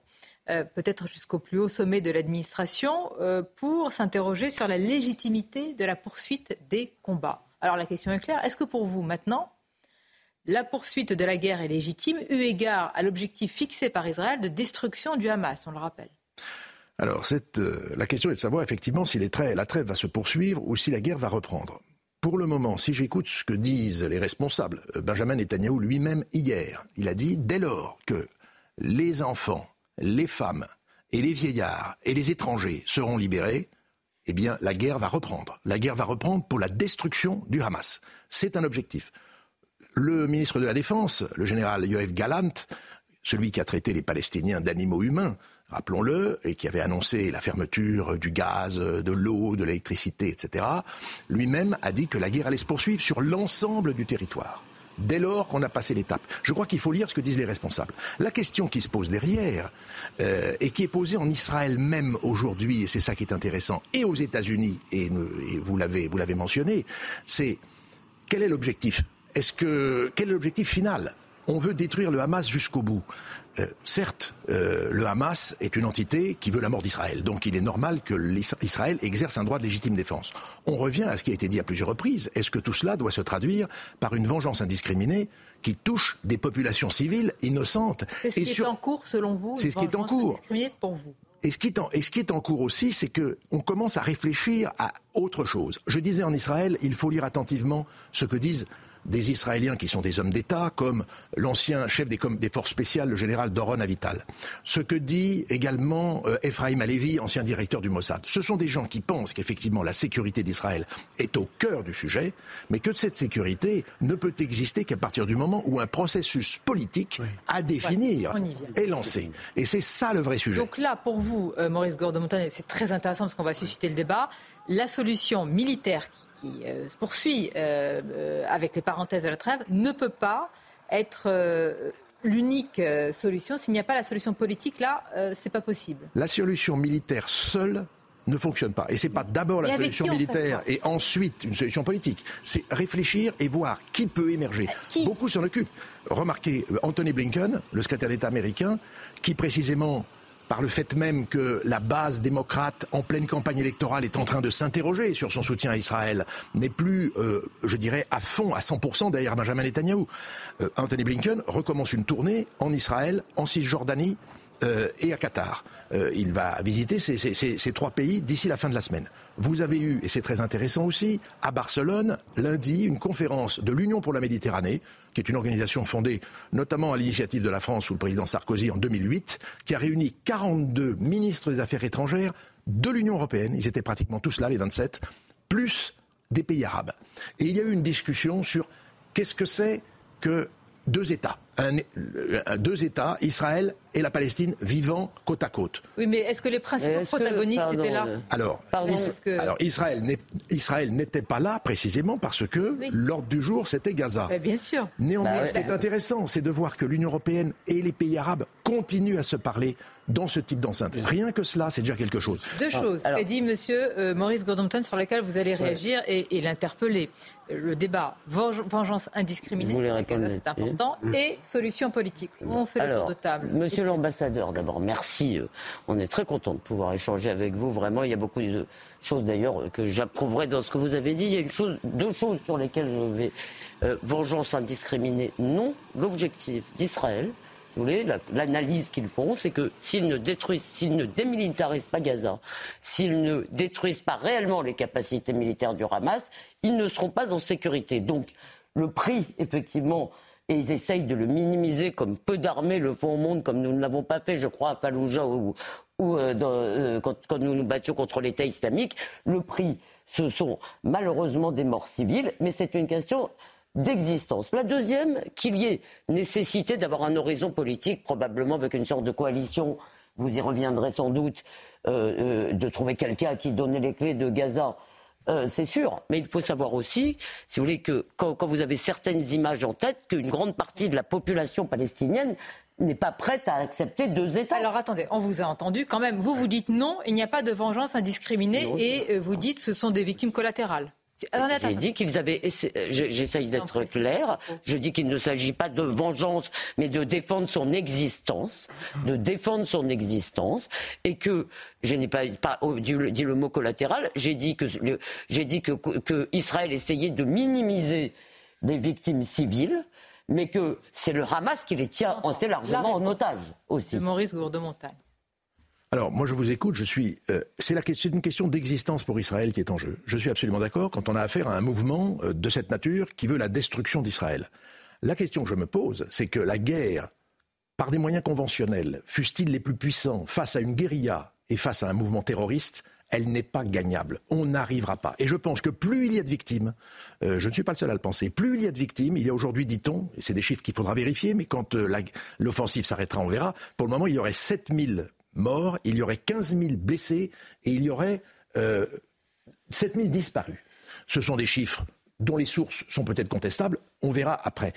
peut-être jusqu'au plus haut sommet de l'administration, pour s'interroger sur la légitimité de la poursuite des combats. Alors la question est claire, est-ce que pour vous maintenant, la poursuite de la guerre est légitime, eu égard à l'objectif fixé par Israël de destruction du Hamas, on le rappelle? Alors, euh, la question est de savoir effectivement si la trêve va se poursuivre ou si la guerre va reprendre. Pour le moment, si j'écoute ce que disent les responsables, euh, Benjamin Netanyahu lui-même hier, il a dit dès lors que les enfants, les femmes et les vieillards et les étrangers seront libérés, eh bien la guerre va reprendre. La guerre va reprendre pour la destruction du Hamas. C'est un objectif. Le ministre de la Défense, le général Yoav Galant, celui qui a traité les Palestiniens d'animaux humains, rappelons-le, et qui avait annoncé la fermeture du gaz, de l'eau, de l'électricité, etc., lui-même a dit que la guerre allait se poursuivre sur l'ensemble du territoire. Dès lors qu'on a passé l'étape. Je crois qu'il faut lire ce que disent les responsables. La question qui se pose derrière, euh, et qui est posée en Israël même aujourd'hui, et c'est ça qui est intéressant, et aux États-Unis, et, et vous l'avez mentionné, c'est quel est l'objectif? Est-ce que quel est l'objectif final? On veut détruire le Hamas jusqu'au bout. Euh, certes, euh, le Hamas est une entité qui veut la mort d'Israël, donc il est normal que l'Israël exerce un droit de légitime défense. On revient à ce qui a été dit à plusieurs reprises. Est-ce que tout cela doit se traduire par une vengeance indiscriminée qui touche des populations civiles innocentes C'est ce qui est en cours, selon vous C'est ce qui est en cours. pour vous. Et ce, qui est en, et ce qui est en cours aussi, c'est qu'on commence à réfléchir à autre chose. Je disais en Israël, il faut lire attentivement ce que disent des Israéliens qui sont des hommes d'État, comme l'ancien chef des, forces spéciales, le général Doron Avital. Ce que dit également euh, Ephraim Alevi, ancien directeur du Mossad. Ce sont des gens qui pensent qu'effectivement la sécurité d'Israël est au cœur du sujet, mais que cette sécurité ne peut exister qu'à partir du moment où un processus politique à définir est lancé. Et c'est ça le vrai sujet. Donc là, pour vous, euh, Maurice Gordon-Montagne, c'est très intéressant parce qu'on va susciter le débat. La solution militaire qui euh, se poursuit euh, euh, avec les parenthèses de la trêve ne peut pas être l'unique solution. S'il n'y a pas la solution politique, là, c'est pas possible. La solution militaire seule ne fonctionne pas. Et c'est pas d'abord la solution militaire et ensuite une solution politique. C'est réfléchir et voir qui peut émerger. Beaucoup s'en occupent. Remarquez Anthony Blinken, le secrétaire d'État américain, qui précisément par le fait même que la base démocrate en pleine campagne électorale est en train de s'interroger sur son soutien à Israël, n'est plus, euh, je dirais, à fond, à 100% derrière Benjamin Netanyahu. Euh, Anthony Blinken recommence une tournée en Israël, en Cisjordanie, euh, et à Qatar. Euh, il va visiter ces, trois pays d'ici la fin de la semaine. Vous avez eu, et c'est très intéressant aussi, à Barcelone, lundi, une conférence de l'Union pour la Méditerranée, qui est une organisation fondée notamment à l'initiative de la France sous le président Sarkozy en 2008, qui a réuni 42 ministres des Affaires étrangères de l'Union européenne. Ils étaient pratiquement tous là, les 27, plus des pays arabes. Et il y a eu une discussion sur qu'est-ce que c'est que deux États. deux États, Israël et la Palestine, vivant côte à côte. Oui, mais est-ce que les principaux protagonistes étaient là euh, Alors, alors Israël n'était pas là précisément parce que l'ordre du jour, c'était Gaza. bien sûr. Néanmoins, bah ce qui est intéressant, c'est de voir que l'Union européenne et les pays arabes continuent à se parler dans ce type d'enceinte. Rien que cela, c'est déjà quelque chose. Deux ah, choses qu'a dit Monsieur euh, Maurice Gordon-Ton sur lesquelles vous allez réagir et, l'interpeller. Le débat vengeance indiscriminée, c'est important, et solution politique. On fait le tour de table. Monsieur l'ambassadeur, d'abord, merci. Euh, on est très content de pouvoir échanger avec vous. Vraiment, il y a beaucoup de choses d'ailleurs que j'approuverai dans ce que vous avez dit. Il y a une chose, deux choses sur lesquelles je vais. Euh, vengeance indiscriminée, non. L'objectif d'Israël, l'analyse qu'ils font, c'est que s'ils ne détruisent, s'ils ne démilitarisent pas Gaza, s'ils ne détruisent pas réellement les capacités militaires du Hamas, ils ne seront pas en sécurité. Donc, le prix, effectivement, et ils essayent de le minimiser comme peu d'armées le font au monde, comme nous ne l'avons pas fait, je crois, à Fallujah ou, euh, euh, quand, quand, nous nous battions contre l'État islamique. Le prix, ce sont malheureusement des morts civiles, mais c'est une question d'existence. La deuxième, qu'il y ait nécessité d'avoir un horizon politique, probablement avec une sorte de coalition, vous y reviendrez sans doute, euh, euh, de trouver quelqu'un qui donnait les clés de Gaza Euh, c'est sûr, mais il faut savoir aussi, si vous voulez, que quand, quand vous avez certaines images en tête, qu'une grande partie de la population palestinienne n'est pas prête à accepter deux États. Alors attendez, on vous a entendu quand même. Vous, vous dites non, il n'y a pas de vengeance indiscriminée et euh, vous dites ce sont des victimes collatérales. J'ai dit qu'ils avaient. J'essaye d'être clair. Je dis qu'il ne s'agit pas de vengeance, mais de défendre son existence, de défendre son existence, et que je n'ai pas, pas dit, le, mot collatéral. J'ai dit que j'ai dit que, que Israël essayait de minimiser les victimes civiles mais que c'est le Hamas qui les tient assez largement en otage aussi. Maurice Gourde-Montagne. Alors, moi, je vous écoute, je suis. Euh, c'est une question d'existence pour Israël qui est en jeu. Je suis absolument d'accord quand on a affaire à un mouvement euh, de cette nature qui veut la destruction d'Israël. La question que je me pose, c'est que la guerre, par des moyens conventionnels, fussent-ils les plus puissants, face à une guérilla et face à un mouvement terroriste, elle n'est pas gagnable. On n'arrivera pas. Et je pense que plus il y a de victimes, euh, je ne suis pas le seul à le penser, plus il y a de victimes, il y a aujourd'hui, dit-on, et c'est des chiffres qu'il faudra vérifier, mais quand euh, l'offensive s'arrêtera, on verra. Pour le moment, il y aurait 7000 morts, il y aurait 15 000 blessés et il y aurait euh, 7 000 disparus. Ce sont des chiffres dont les sources sont peut-être contestables, on verra après.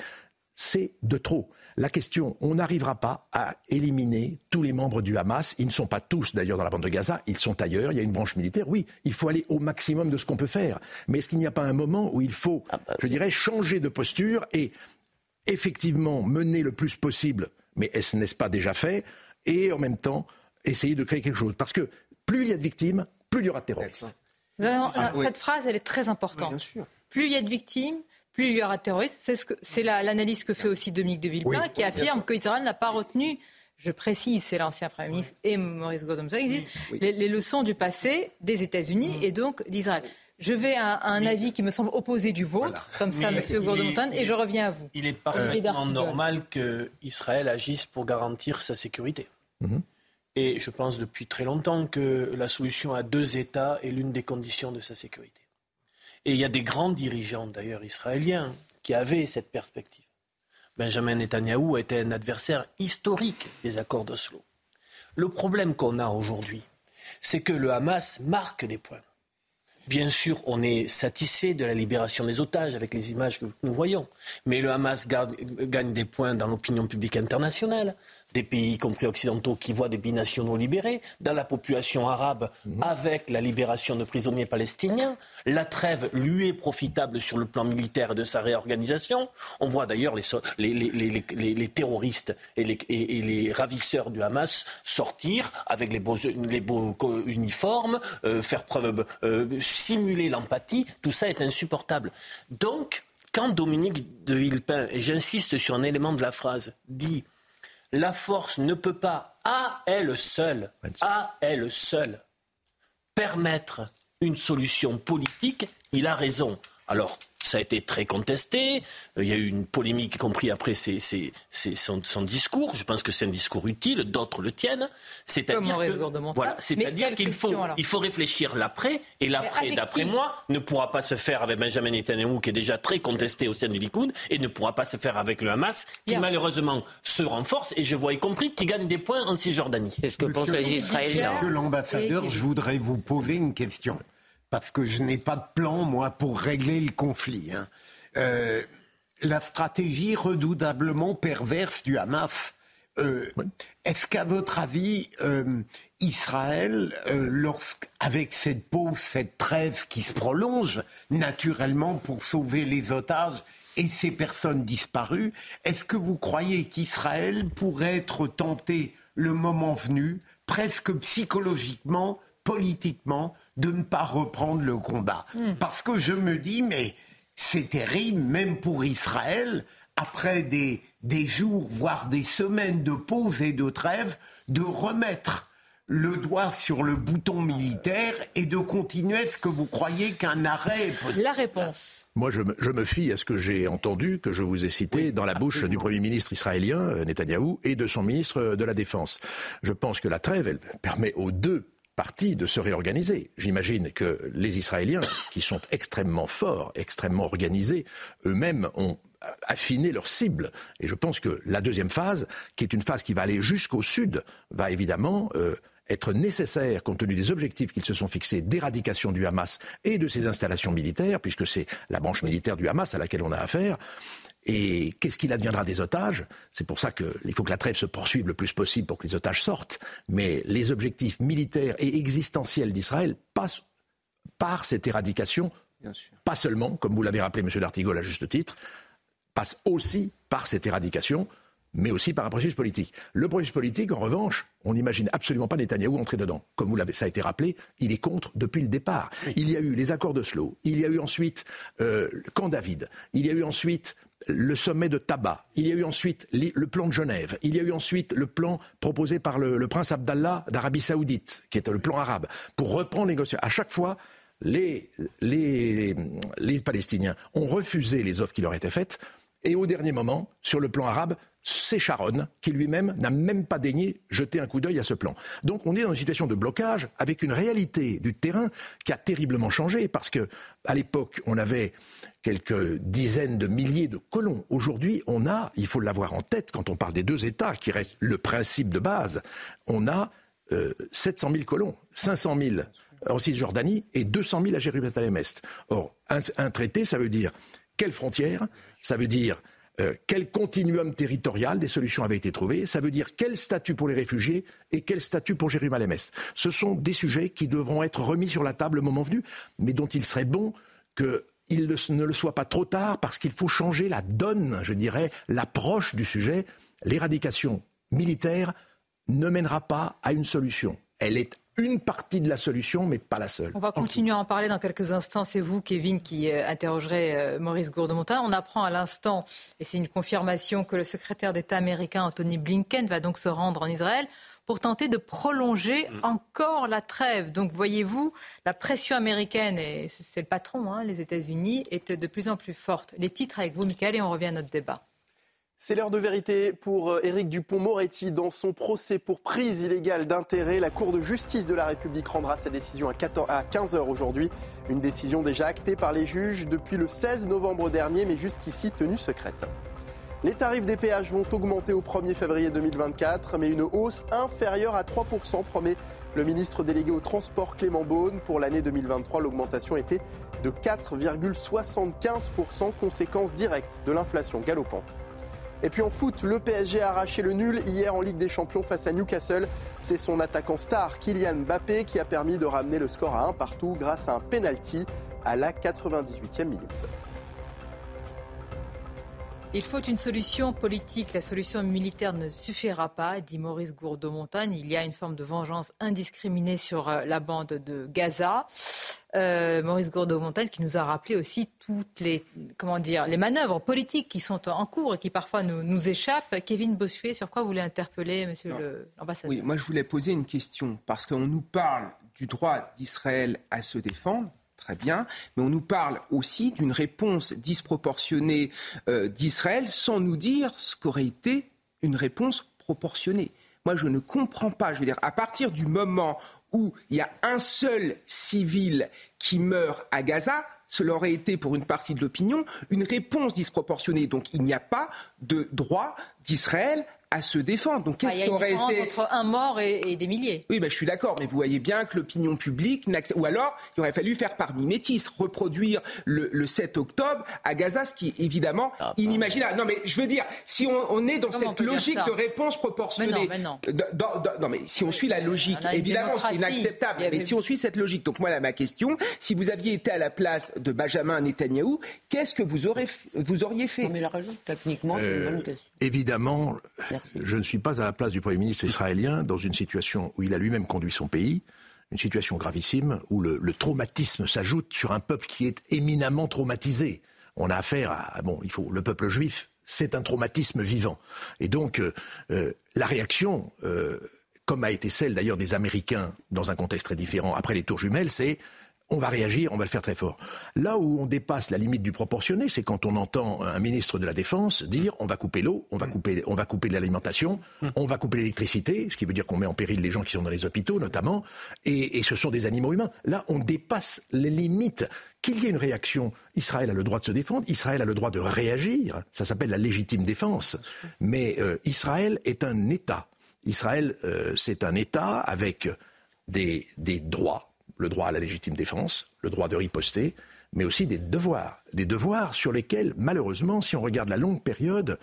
C'est de trop. La question, on n'arrivera pas à éliminer tous les membres du Hamas. Ils ne sont pas tous d'ailleurs dans la bande de Gaza, ils sont ailleurs, il y a une branche militaire. Oui, il faut aller au maximum de ce qu'on peut faire. Mais est-ce qu'il n'y a pas un moment où il faut, ah bah je dirais, changer de posture et effectivement mener le plus possible, mais est-ce n'est-ce pas déjà fait, et en même temps essayer de créer quelque chose. Parce que plus il y a de victimes, plus il y aura de terroristes. Ah, cette phrase, elle est très importante. Plus il y a de victimes, plus il y aura de terroristes. C'est ce c'est l'analyse que fait aussi Dominique de Villepin, qui affirme qu'Israël n'a pas retenu, je précise, c'est l'ancien Premier ministre et Maurice Godomsa, les, leçons du passé des États-Unis et donc d'Israël. Je vais à un avis qui me semble opposé du vôtre, comme ça, M. Gourdemontagne, et je reviens à vous. Il est parfaitement normal qu'Israël agisse pour garantir sa sécurité. Mhm. Et je pense depuis très longtemps que la solution à deux États est l'une des conditions de sa sécurité. Et il y a des grands dirigeants, d'ailleurs israéliens, qui avaient cette perspective. Benjamin Netanyahou était un adversaire historique des accords d'Oslo. Le problème qu'on a aujourd'hui, c'est que le Hamas marque des points. Bien sûr, on est satisfait de la libération des otages avec les images que nous voyons, mais le Hamas gagne des points dans l'opinion publique internationale des pays, y compris occidentaux, qui voient des binationaux libérés, dans la population arabe, mhm. avec la libération de prisonniers palestiniens. La trêve lui est profitable sur le plan militaire et de sa réorganisation. On voit d'ailleurs les, les, terroristes et, les, ravisseurs du Hamas sortir avec les beaux, uniformes, euh, faire preuve, euh, simuler l'empathie. Tout ça est insupportable. Donc, quand Dominique de Villepin, et j'insiste sur un élément de la phrase, dit la force ne peut pas, à elle seule, à elle seule, permettre une solution politique, il a raison. Alors, ça a été très contesté. Euh, il y a eu une polémique, y compris après son, discours. Je pense que c'est un discours utile. D'autres le tiennent. C'est-à-dire voilà, c'est-à-dire qu'il faut, il faut réfléchir l'après. Et l'après, d'après moi, ne pourra pas se faire avec Benjamin Netanyahu, qui est déjà très contesté au sein du Likoud, et ne pourra pas se faire avec le Hamas, qui malheureusement se renforce. Et je vois y compris qui gagne des points en Cisjordanie. C'est ce que pensent les Israéliens. Monsieur l'ambassadeur, je voudrais vous poser une question parce que je n'ai pas de plan, moi, pour régler le conflit. Hein. Euh, la stratégie redoutablement perverse du Hamas, euh, est-ce qu'à votre avis, euh, Israël, avec cette pause, cette trêve qui se prolonge naturellement pour sauver les otages et ces personnes disparues, est-ce que vous croyez qu'Israël pourrait être tenté le moment venu, presque psychologiquement, politiquement, de ne pas reprendre le combat. Hmm. Parce que je me dis, mais c'est terrible, même pour Israël, après des, des jours, voire des semaines de pause et de trêve, de remettre le doigt sur le bouton militaire et de continuer. Est-ce que vous croyez qu'un arrêt La réponse. Moi, je me, fie à ce que j'ai entendu, que je vous ai cité dans la bouche du Premier ministre israélien, euh, Netanyahou, et de son ministre de la Défense. Je pense que la trêve, elle permet aux deux partie de se réorganiser. J'imagine que les Israéliens, qui sont extrêmement forts, extrêmement organisés, eux-mêmes ont affiné leur cible. Et je pense que la deuxième phase, qui est une phase qui va aller jusqu'au sud, va évidemment euh, être nécessaire, compte tenu des objectifs qu'ils se sont fixés d'éradication du Hamas et de ses installations militaires, puisque c'est la branche militaire du Hamas à laquelle on a affaire. Et qu'est-ce qu'il adviendra des otages? C'est pour ça qu'il faut que la trêve se poursuive le plus possible pour que les otages sortent. Mais les objectifs militaires et existentiels d'Israël passent par cette éradication, pas seulement, comme vous l'avez rappelé, M. Dartigol, à juste titre, passent aussi par cette éradication mais aussi par un processus politique. Le processus politique, en revanche, on n'imagine absolument pas Netanyahou entrer dedans. Comme vous l'avez, ça a été rappelé, il est contre depuis le départ. Il y a eu les accords d'Oslo, il y a eu ensuite euh, Camp David, il y a eu ensuite le sommet de Tabac, il y a eu ensuite le plan de Genève, il y a eu ensuite le plan proposé par le, prince Abdallah d'Arabie Saoudite, qui est le plan arabe, pour reprendre les négociations. À chaque fois, les, les, les Palestiniens ont refusé les offres qui leur étaient faites, et au dernier moment, sur le plan arabe, c'est Sharon qui lui-même n'a même pas daigné jeter un coup d'œil à ce plan. Donc on est dans une situation de blocage avec une réalité du terrain qui a terriblement changé parce que à l'époque on avait quelques dizaines de milliers de colons. Aujourd'hui on a, il faut l'avoir en tête quand on parle des deux États qui restent le principe de base, on a 700 euh, 000 colons, 500 000 en Cisjordanie et 200 000 à Jérusalem-Est. Or un, un traité ça veut dire quelle frontière? Ça veut dire euh, quel continuum territorial des solutions avaient été trouvées. Ça veut dire quel statut pour les réfugiés et quel statut pour Jérusalem-Est. Ce sont des sujets qui devront être remis sur la table le moment venu, mais dont il serait bon qu'il ne le soit pas trop tard parce qu'il faut changer la donne, je dirais, l'approche du sujet. L'éradication militaire ne mènera pas à une solution. Elle est une partie de la solution, mais pas la seule. On va continuer à en parler dans quelques instants. C'est vous, Kevin, qui euh, interrogerez euh, Maurice Gourdemontin. On apprend à l'instant, et c'est une confirmation, que le secrétaire d'État américain Anthony Blinken va donc se rendre en Israël pour tenter de prolonger mm. encore la trêve. Donc voyez-vous, la pression américaine, et c'est le patron, hein, les États-Unis, est de plus en plus forte. Les titres avec vous, Michael, et on revient à notre débat. C'est l'heure de vérité pour euh, Éric Dupont-Moretti. Dans son procès pour prise illégale d'intérêt, la Cour de justice de la République rendra sa décision à 15h aujourd'hui. Une décision déjà actée par les juges depuis le 16 novembre dernier, mais jusqu'ici tenue secrète. Les tarifs des péages vont augmenter au 1er février 2024, mais une hausse inférieure à 3% promet le ministre délégué au transport Clément Beaune. Pour l'année 2023, l'augmentation était de 4,75%, conséquence directe de l'inflation galopante. Et puis en foot, le PSG a arraché le nul hier en Ligue des Champions face à Newcastle. C'est son attaquant star Kylian Mbappé qui a permis de ramener le score à un partout grâce à un penalty à la 98e minute. Il faut une solution politique. La solution militaire ne suffira pas, dit Maurice Gourdeau-Montagne. Il y a une forme de vengeance indiscriminée sur euh, la bande de Gaza. Euh, Maurice Gourdeau-Montagne qui nous a rappelé aussi toutes les, comment dire, les manœuvres politiques qui sont en cours et qui parfois nous, nous échappent. Kevin Bossuet, sur quoi vous voulez interpeller, monsieur l'ambassadeur? Oui, moi je voulais poser une question parce qu'on nous parle du droit d'Israël à se défendre très bien, mais on nous parle aussi d'une réponse disproportionnée euh, d'Israël sans nous dire ce qu'aurait été une réponse proportionnée. Moi, je ne comprends pas. Je veux dire, à partir du moment où il y a un seul civil qui meurt à Gaza, cela aurait été pour une partie de l'opinion une réponse disproportionnée. Donc il n'y a pas de droit d'Israël à se défendre. Donc qu'est-ce qui aurait été entre un mort et, des milliers Oui, ben, je suis d'accord, mais vous voyez bien que l'opinion publique ou alors il aurait fallu faire par mimétisme, reproduire le, 7 octobre à Gaza, ce qui est évidemment ah, inimaginable. Non, mais je veux dire, si on, est dans cette logique de réponse proportionnée, mais non, non. mais si on suit la logique, évidemment, c'est inacceptable. Mais si on suit cette logique, donc moi là, ma question, si vous aviez été à la place de Benjamin Netanyahou, qu'est-ce que vous, aurez, vous auriez fait? Mais la raison, techniquement, c'est question. Évidemment, je ne suis pas à la place du Premier ministre israélien dans une situation où il a lui-même conduit son pays, une situation gravissime où le, traumatisme s'ajoute sur un peuple qui est éminemment traumatisé. On a affaire à, bon, il faut, le peuple juif, c'est un traumatisme vivant. Et donc, euh, euh, la réaction, euh, comme a été celle d'ailleurs des Américains dans un contexte très différent après les tours jumelles, c'est on va réagir, on va le faire très fort. Là où on dépasse la limite du proportionné, c'est quand on entend un ministre de la Défense dire on va couper l'eau, on va couper, on va couper l'alimentation, on va couper l'électricité, ce qui veut dire qu'on met en péril les gens qui sont dans les hôpitaux notamment, et, ce sont des animaux humains. Là, on dépasse les limites. Qu'il y ait une réaction, Israël a le droit de se défendre, Israël a le droit de réagir, ça s'appelle la légitime défense, mais euh, Israël est un État Israël, euh, c'est un État avec des, des droits, le droit à la légitime défense, le droit de riposter, mais aussi des devoirs. Des devoirs sur lesquels, malheureusement, si on regarde la longue période,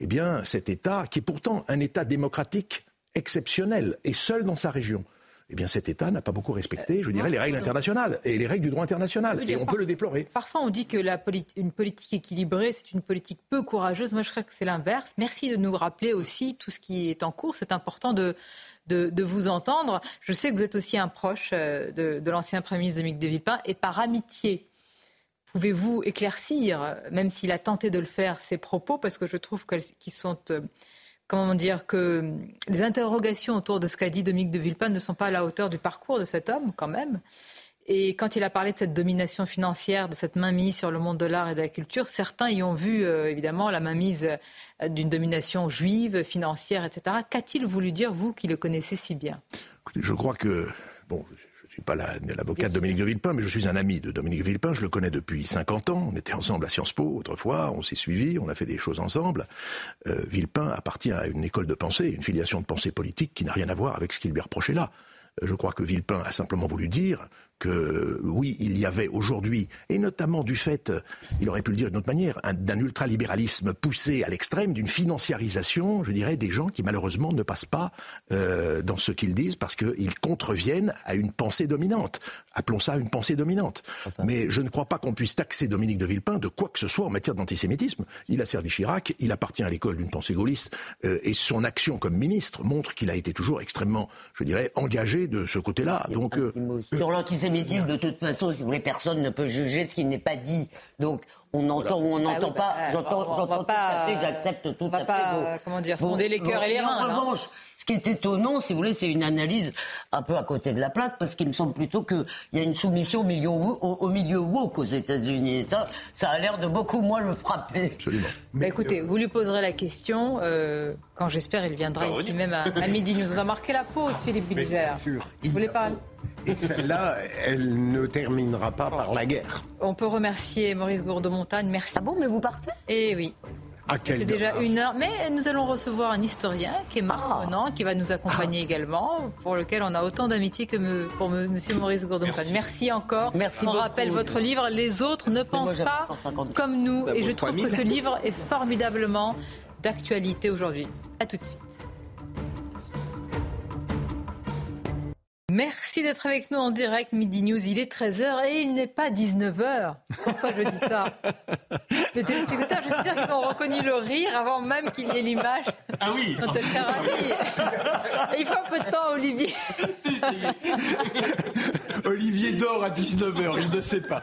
eh bien, cet État, qui est pourtant un État démocratique exceptionnel et seul dans sa région, eh bien cet État n'a pas beaucoup respecté, je dirais, les règles internationales et les règles du droit international. Et on peut le déplorer. Parfois, on dit que la une politique équilibrée, c'est une politique peu courageuse. Moi, je crois que c'est l'inverse. Merci de nous rappeler aussi tout ce qui est en cours. C'est important de, de, vous entendre. Je sais que vous êtes aussi un proche euh, de, l'ancien Premier ministre Dominique de Villepin. Et par amitié, pouvez-vous éclaircir, même s'il a tenté de le faire, ses propos? Parce que je trouve qu'ils sont euh, comment dire, que les interrogations autour de ce qu'a dit Dominique de Villepin ne sont pas à la hauteur du parcours de cet homme, quand même. Et quand il a parlé de cette domination financière, de cette mainmise sur le monde de l'art et de la culture, certains y ont vu euh, évidemment la mainmise euh, d'une domination juive, financière, etc. Qu'a-t-il voulu dire, vous qui le connaissez si bien? Je crois que, bon, je ne suis pas l'avocat de Dominique de Villepin, mais je suis un ami de Dominique de Villepin. Je le connais depuis 50 ans. On était ensemble à Sciences Po autrefois. On s'est suivis. On a fait des choses ensemble. Euh, Villepin appartient à une école de pensée, une filiation de pensée politique qui n'a rien à voir avec ce qu'il lui reprochait là. Je crois que Villepin a simplement voulu dire que oui, il y avait aujourd'hui, et notamment du fait, il aurait pu le dire d'une autre manière, d'un ultralibéralisme poussé à l'extrême, d'une financiarisation, je dirais, des gens qui malheureusement ne passent pas euh, dans ce qu'ils disent parce qu'ils contreviennent à une pensée dominante. Appelons ça une pensée dominante. Mais je ne crois pas qu'on puisse taxer Dominique de Villepin de quoi que ce soit en matière d'antisémitisme. Il a servi Chirac, il appartient à l'école d'une pensée gaulliste, euh, et son action comme ministre montre qu'il a été toujours extrêmement, je dirais, engagé de ce côté-là. Donc, euh, sur l'antisémitisme, de toute façon, si vous voulez, personne ne peut juger ce qui n'est pas dit. On entend ou on n'entend ah pas. J'entends, j'entends pas. J'accepte tout à fait. Pas, comment dire, sonder les cœurs et les reins. En revanche, ce qui est étonnant, si vous voulez, c'est une analyse un peu à côté de la plaque, parce qu'il me semble plutôt qu'il y a une soumission au milieu, au, milieu woke aux États-Unis. Et ça, ça a l'air de beaucoup moins le frapper. Absolument. Bah, écoutez, vous lui poserez la question euh, quand j'espère il viendra ici même à, midi. Nous a marqué la pause, Philippe Bilger. Vous voulez parler et celle-là, elle ne terminera pas par la guerre. On peut remercier Maurice Gourde-Montagne. Merci. Ah bon, mais vous partez? Eh oui. C'est déjà une heure. Mais nous allons recevoir un historien qui est Marc ah. qui va nous accompagner ah. également, pour lequel on a autant d'amitié que pour M. Maurice Gourde-Montagne. Merci. encore. Merci on rappelle votre livre Les autres ne pensent pas comme nous. Et je trouve que ce livre est formidablement d'actualité aujourd'hui. À tout de suite. Merci d'être avec nous en direct, Midi News. Il est 13h et il n'est pas 19h. Pourquoi je dis ça [LAUGHS] Les téléspectateurs, je suis sûr qu'ils ont reconnu le rire avant même qu'il y ait l'image. Ah oui Et il faut un peu de temps, Olivier. [LAUGHS] Olivier dort à 19h, il ne sait pas.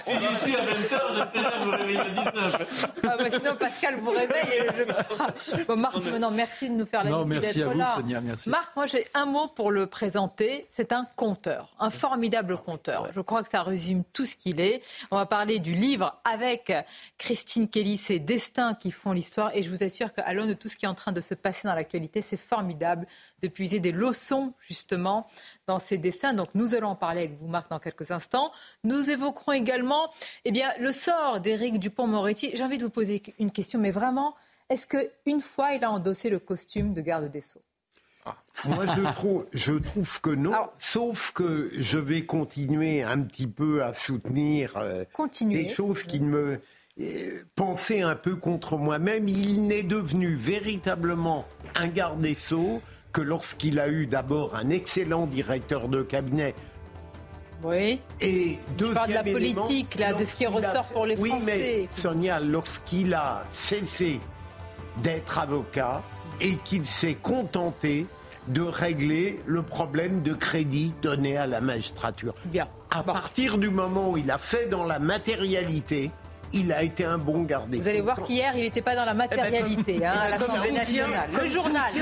si j'y suis à 20h, je vais vous réveiller à 19h. Ah, bah, sinon, Pascal vous réveille. Et je... bon, Marc, non, merci de nous faire la Non, merci à vous, là. Sonia, merci. Marc, moi j'ai un mot pour pour le présenter, c'est un conteur, un formidable conteur. Je crois que ça résume tout ce qu'il est. On va parler du livre avec Christine Kelly, ses destins qui font l'histoire. Et je vous assure qu'à l'aune de tout ce qui est en train de se passer dans l'actualité, c'est formidable de puiser des leçons justement dans ces destins. Donc nous allons en parler avec vous, Marc, dans quelques instants. Nous évoquerons également eh bien, le sort d'Éric Dupont-Moretti. J'ai envie de vous poser une question, mais vraiment, est-ce qu'une fois il a endossé le costume de garde des Sceaux? ah. Moi, je trouve, je trouve que non, sauf que je vais continuer un petit peu à soutenir euh, des choses qui me euh, pensaient un peu contre moi-même. Il n'est devenu véritablement un garde des Sceaux que lorsqu'il a eu d'abord un excellent directeur de cabinet. Oui. Et je parle de la politique, là, de ce qui ressort pour les Français. Oui, mais Sonia, lorsqu'il a cessé d'être avocat, et qu'il s'est contenté de régler le problème de crédit donné à la magistrature. Bien. À partir du moment où il a fait dans la matérialité, il a été un bon gardé. Vous allez voir qu'hier, il n'était pas dans la matérialité hein, à l'Assemblée nationale. Le journal,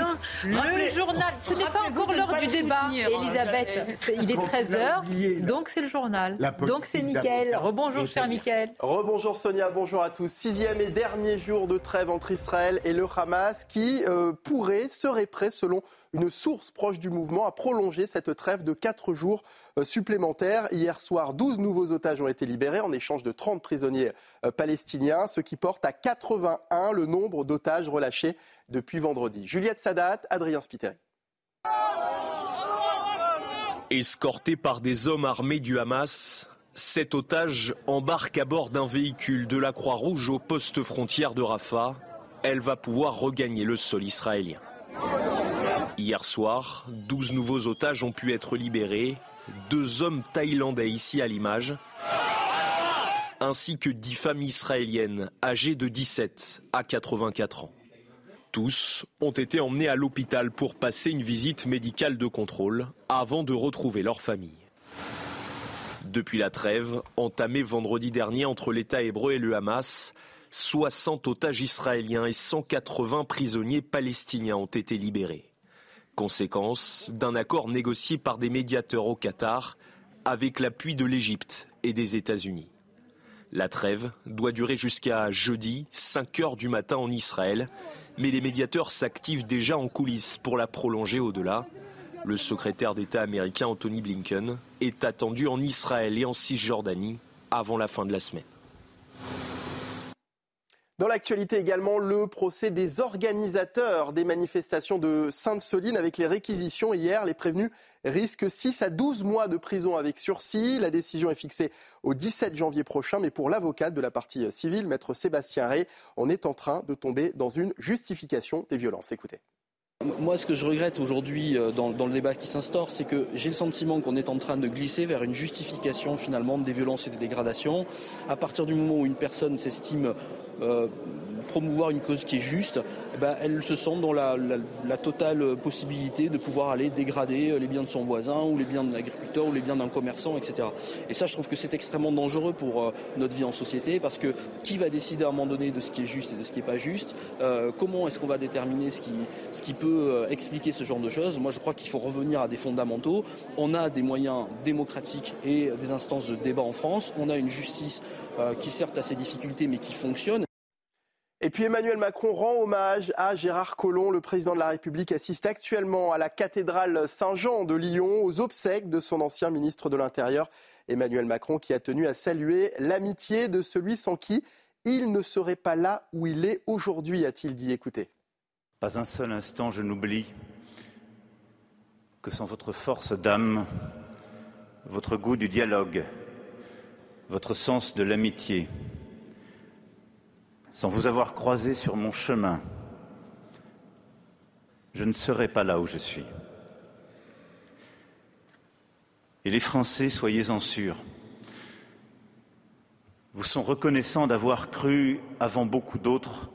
le journal, ce n'est pas encore l'heure du débat, Elisabeth. Il est 13h, donc c'est le journal. Donc c'est Mickaël. Rebonjour, cher Mickaël. Rebonjour, Sonia. Bonjour à tous. Sixième et dernier jour de trêve entre Israël et le Hamas qui euh, pourrait, serait prêt, selon une source proche du mouvement a prolongé cette trêve de 4 jours euh, supplémentaires. Hier soir, 12 nouveaux otages ont été libérés en échange de 30 prisonniers euh, palestiniens, ce qui porte à 81 le nombre d'otages relâchés depuis vendredi. Juliette Sadat, Adrien Spiteri. Escorté par des hommes armés du Hamas, cet otage embarque à bord d'un véhicule de la Croix-Rouge au poste frontière de Rafah. Elle va pouvoir regagner le sol israélien. Hier soir, 12 nouveaux otages ont pu être libérés, deux hommes thaïlandais ici à l'image, ainsi que 10 femmes israéliennes âgées de 17 à 84 ans. Tous ont été emmenés à l'hôpital pour passer une visite médicale de contrôle avant de retrouver leur famille. Depuis la trêve, entamée vendredi dernier entre l'État hébreu et le Hamas, 60 otages israéliens et 180 prisonniers palestiniens ont été libérés. Conséquence d'un accord négocié par des médiateurs au Qatar avec l'appui de l'Égypte et des États-Unis. La trêve doit durer jusqu'à jeudi, 5 heures du matin en Israël, mais les médiateurs s'activent déjà en coulisses pour la prolonger au-delà. Le secrétaire d'État américain Anthony Blinken est attendu en Israël et en Cisjordanie avant la fin de la semaine. Dans l'actualité également, le procès des organisateurs des manifestations de Sainte-Soline avec les réquisitions. Hier, les prévenus risquent 6 à 12 mois de prison avec sursis. La décision est fixée au 17 janvier prochain, mais pour l'avocate de la partie civile, maître Sébastien Rey, on est en train de tomber dans une justification des violences. Écoutez. Moi, ce que je regrette aujourd'hui euh, dans, le débat qui s'instaure, c'est que j'ai le sentiment qu'on est en train de glisser vers une justification finalement des violences et des dégradations. À partir du moment où une personne s'estime euh, promouvoir une cause qui est juste, eh ben, elle se sent dans la, totale possibilité de pouvoir aller dégrader les biens de son voisin ou les biens de l'agriculteur ou les biens d'un commerçant, etc. Et ça, je trouve que c'est extrêmement dangereux pour euh, notre vie en société parce que qui va décider à un moment donné de ce qui est juste et de ce qui n'est pas juste euh, Comment est-ce qu'on va déterminer ce qui, ce qui peut expliquer ce genre de choses? Moi, je crois qu'il faut revenir à des fondamentaux. On a des moyens démocratiques et des instances de débat en France. On a une justice qui certes a ses difficultés mais qui fonctionne. Et puis Emmanuel Macron rend hommage à Gérard Collomb. Le président de la République assiste actuellement à la cathédrale Saint-Jean de Lyon aux obsèques de son ancien ministre de l'Intérieur, Emmanuel Macron, qui a tenu à saluer l'amitié de celui sans qui il ne serait pas là où il est aujourd'hui, a-t-il dit. Écoutez. Pas un seul instant je n'oublie que sans votre force d'âme, votre goût du dialogue, votre sens de l'amitié, sans vous avoir croisé sur mon chemin, je ne serais pas là où je suis. Et les Français, soyez-en sûrs, vous sont reconnaissants d'avoir cru, avant beaucoup d'autres,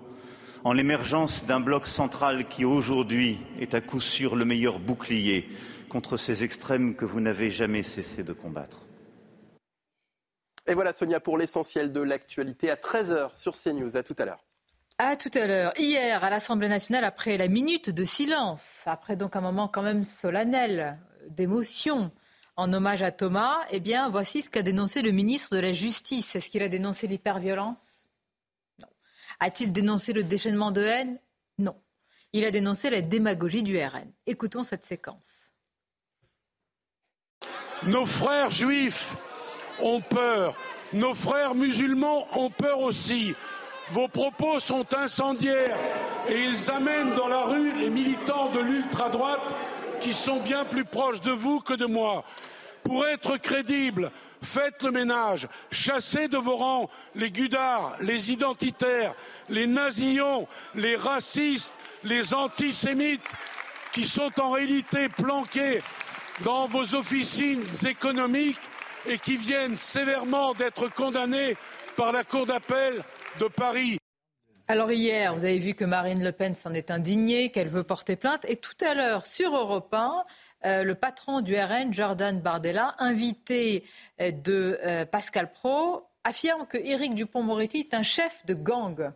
en l'émergence d'un bloc central qui aujourd'hui est à coup sûr le meilleur bouclier contre ces extrêmes que vous n'avez jamais cessé de combattre. Et voilà Sonia pour l'essentiel de l'actualité à 13h sur CNews. À tout à l'heure. À tout à l'heure. Hier, à l'Assemblée nationale, après la minute de silence, après donc un moment quand même solennel d'émotion en hommage à Thomas, eh bien, voici ce qu'a dénoncé le ministre de la Justice. Est-ce qu'il a dénoncé l'hyperviolence? Non. A-t-il dénoncé le déchaînement de haine? Non. Il a dénoncé la démagogie du RN. Écoutons cette séquence. Nos frères juifs ont peur. Nos frères musulmans ont peur aussi. Vos propos sont incendiaires et ils amènent dans la rue les militants de l'ultra-droite qui sont bien plus proches de vous que de moi. Pour être crédible, faites le ménage, chassez de vos rangs les gudards, les identitaires, les nazillons, les racistes, les antisémites qui sont en réalité planqués dans vos officines économiques et qui viennent sévèrement d'être condamnés par la Cour d'appel de Paris. Alors hier, vous avez vu que Marine Le Pen s'en est indignée, qu'elle veut porter plainte. Et tout à l'heure, sur Europe 1, euh, le patron du RN, Jordan Bardella, invité euh, de euh, Pascal Pro, affirme que Éric Dupont-Moretti est un chef de gang.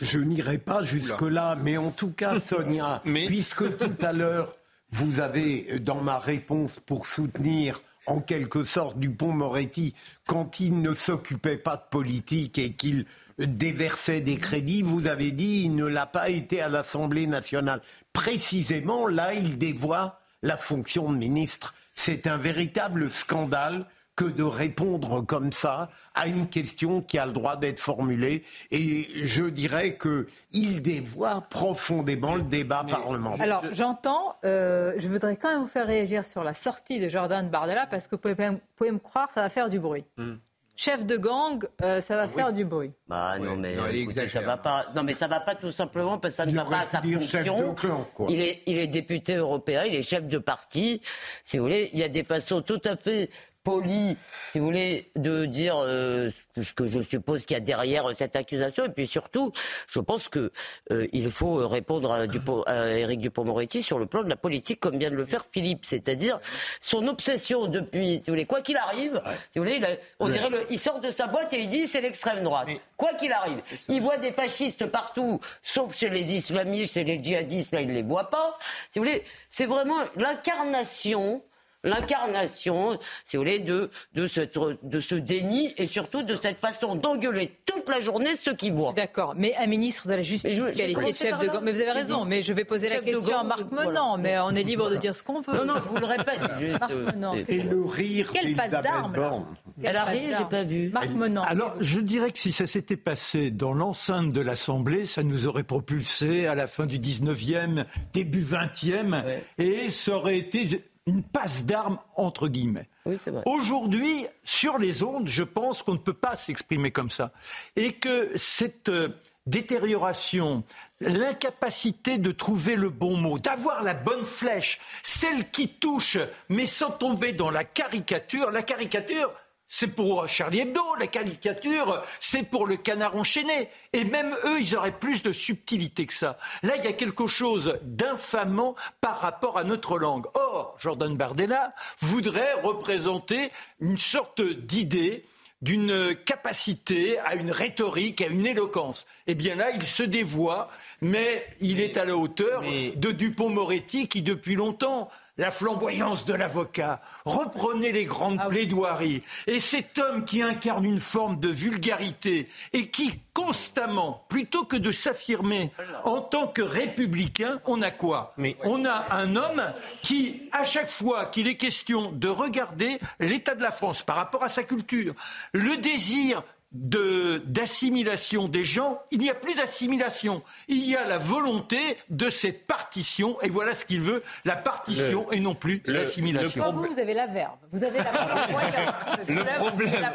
Je n'irai pas jusque-là, mais en tout cas, [LAUGHS] Sonia, puisque tout à l'heure, vous avez, dans ma réponse pour soutenir en quelque sorte Dupont-Moretti quand il ne s'occupait pas de politique et qu'il déversait des crédits, vous avez dit il ne l'a pas été à l'Assemblée nationale. Précisément, là, il dévoie la fonction de ministre. C'est un véritable scandale que de répondre comme ça à une question qui a le droit d'être formulée. Et je dirais qu'il dévoie profondément le débat parlementaire. Alors, j'entends, euh, je voudrais quand même vous faire réagir sur la sortie de Jordan Bardella, parce que vous pouvez, vous pouvez me croire, ça va faire du bruit. Hmm. Chef de gang, euh, ça va faire du bruit. Bah non mais Non, il écoutez, ça va pas. Non mais ça va pas tout simplement parce que ça ne va pas à sa fonction. de clan, quoi. Il est il est député européen, il est chef de parti. Si vous voulez, il y a des façons tout à fait polies, si vous voulez, de dire euh, ce que je suppose qu'il y a derrière cette accusation. Et puis surtout, je pense que euh, il faut répondre à, Dupont- à Éric Dupond-Moretti sur le plan de la politique, comme vient de le faire Philippe, c'est-à-dire son obsession depuis, si vous voulez, quoi qu'il arrive, si vous voulez, il a- on dirait le- il sort de sa boîte et il dit c'est l'extrême droite. Quoi qu'il arrive, il voit des fascistes partout, sauf chez les islamistes, chez les djihadistes, là il ne les voit pas. Si vous voulez, c'est vraiment l'incarnation. L'incarnation, si vous voulez, de, de, cette- de ce déni et surtout de cette façon d'engueuler toute la journée ceux qui voient. D'accord, mais un ministre de la Justice Mais je- commencé chef de. Mais vous avez raison, mais je vais poser la question à Marc voilà. Menant, mais on est libre de dire ce qu'on veut. Non, non, je vous le répète. [LAUGHS] juste, Marc Menant. c'est- Et le rire Quelle passe d'armes. Elle a ri, j'ai pas vu. Marc Menant. Alors, je dirais que si ça s'était passé dans l'enceinte de l'Assemblée, ça nous aurait propulsé à la fin du 19e, début 20e, et ça aurait été une passe d'armes, entre guillemets. Oui. Aujourd'hui, sur les ondes, je pense qu'on ne peut pas s'exprimer comme ça. Et que cette euh, détérioration, l'incapacité de trouver le bon mot, d'avoir la bonne flèche, celle qui touche, mais sans tomber dans la caricature, la caricature, c'est pour Charlie Hebdo, la caricature, c'est pour le canard enchaîné. Et même eux, ils auraient plus de subtilité que ça. Là, il y a quelque chose d'infamant par rapport à notre langue. Or, Jordan Bardella voudrait représenter une sorte d'idée d'une capacité à une rhétorique, à une éloquence. Eh bien là, il se dévoie, mais il est à la hauteur de Dupont-Moretti qui, depuis longtemps, la flamboyance de l'avocat, reprenait les grandes plaidoiries. Et cet homme qui incarne une forme de vulgarité et qui constamment, plutôt que de s'affirmer en tant que républicain, on a quoi On a un homme qui, à chaque fois qu'il est question de regarder l'état de la France par rapport à sa culture, le désir de- d'assimilation des gens, il n'y a plus d'assimilation. Il y a la volonté de cette partition, et voilà ce qu'il veut, la partition Le- et non plus le- l'assimilation. Vous, vous avez la verbe, vous avez la. [LAUGHS] Le problème, la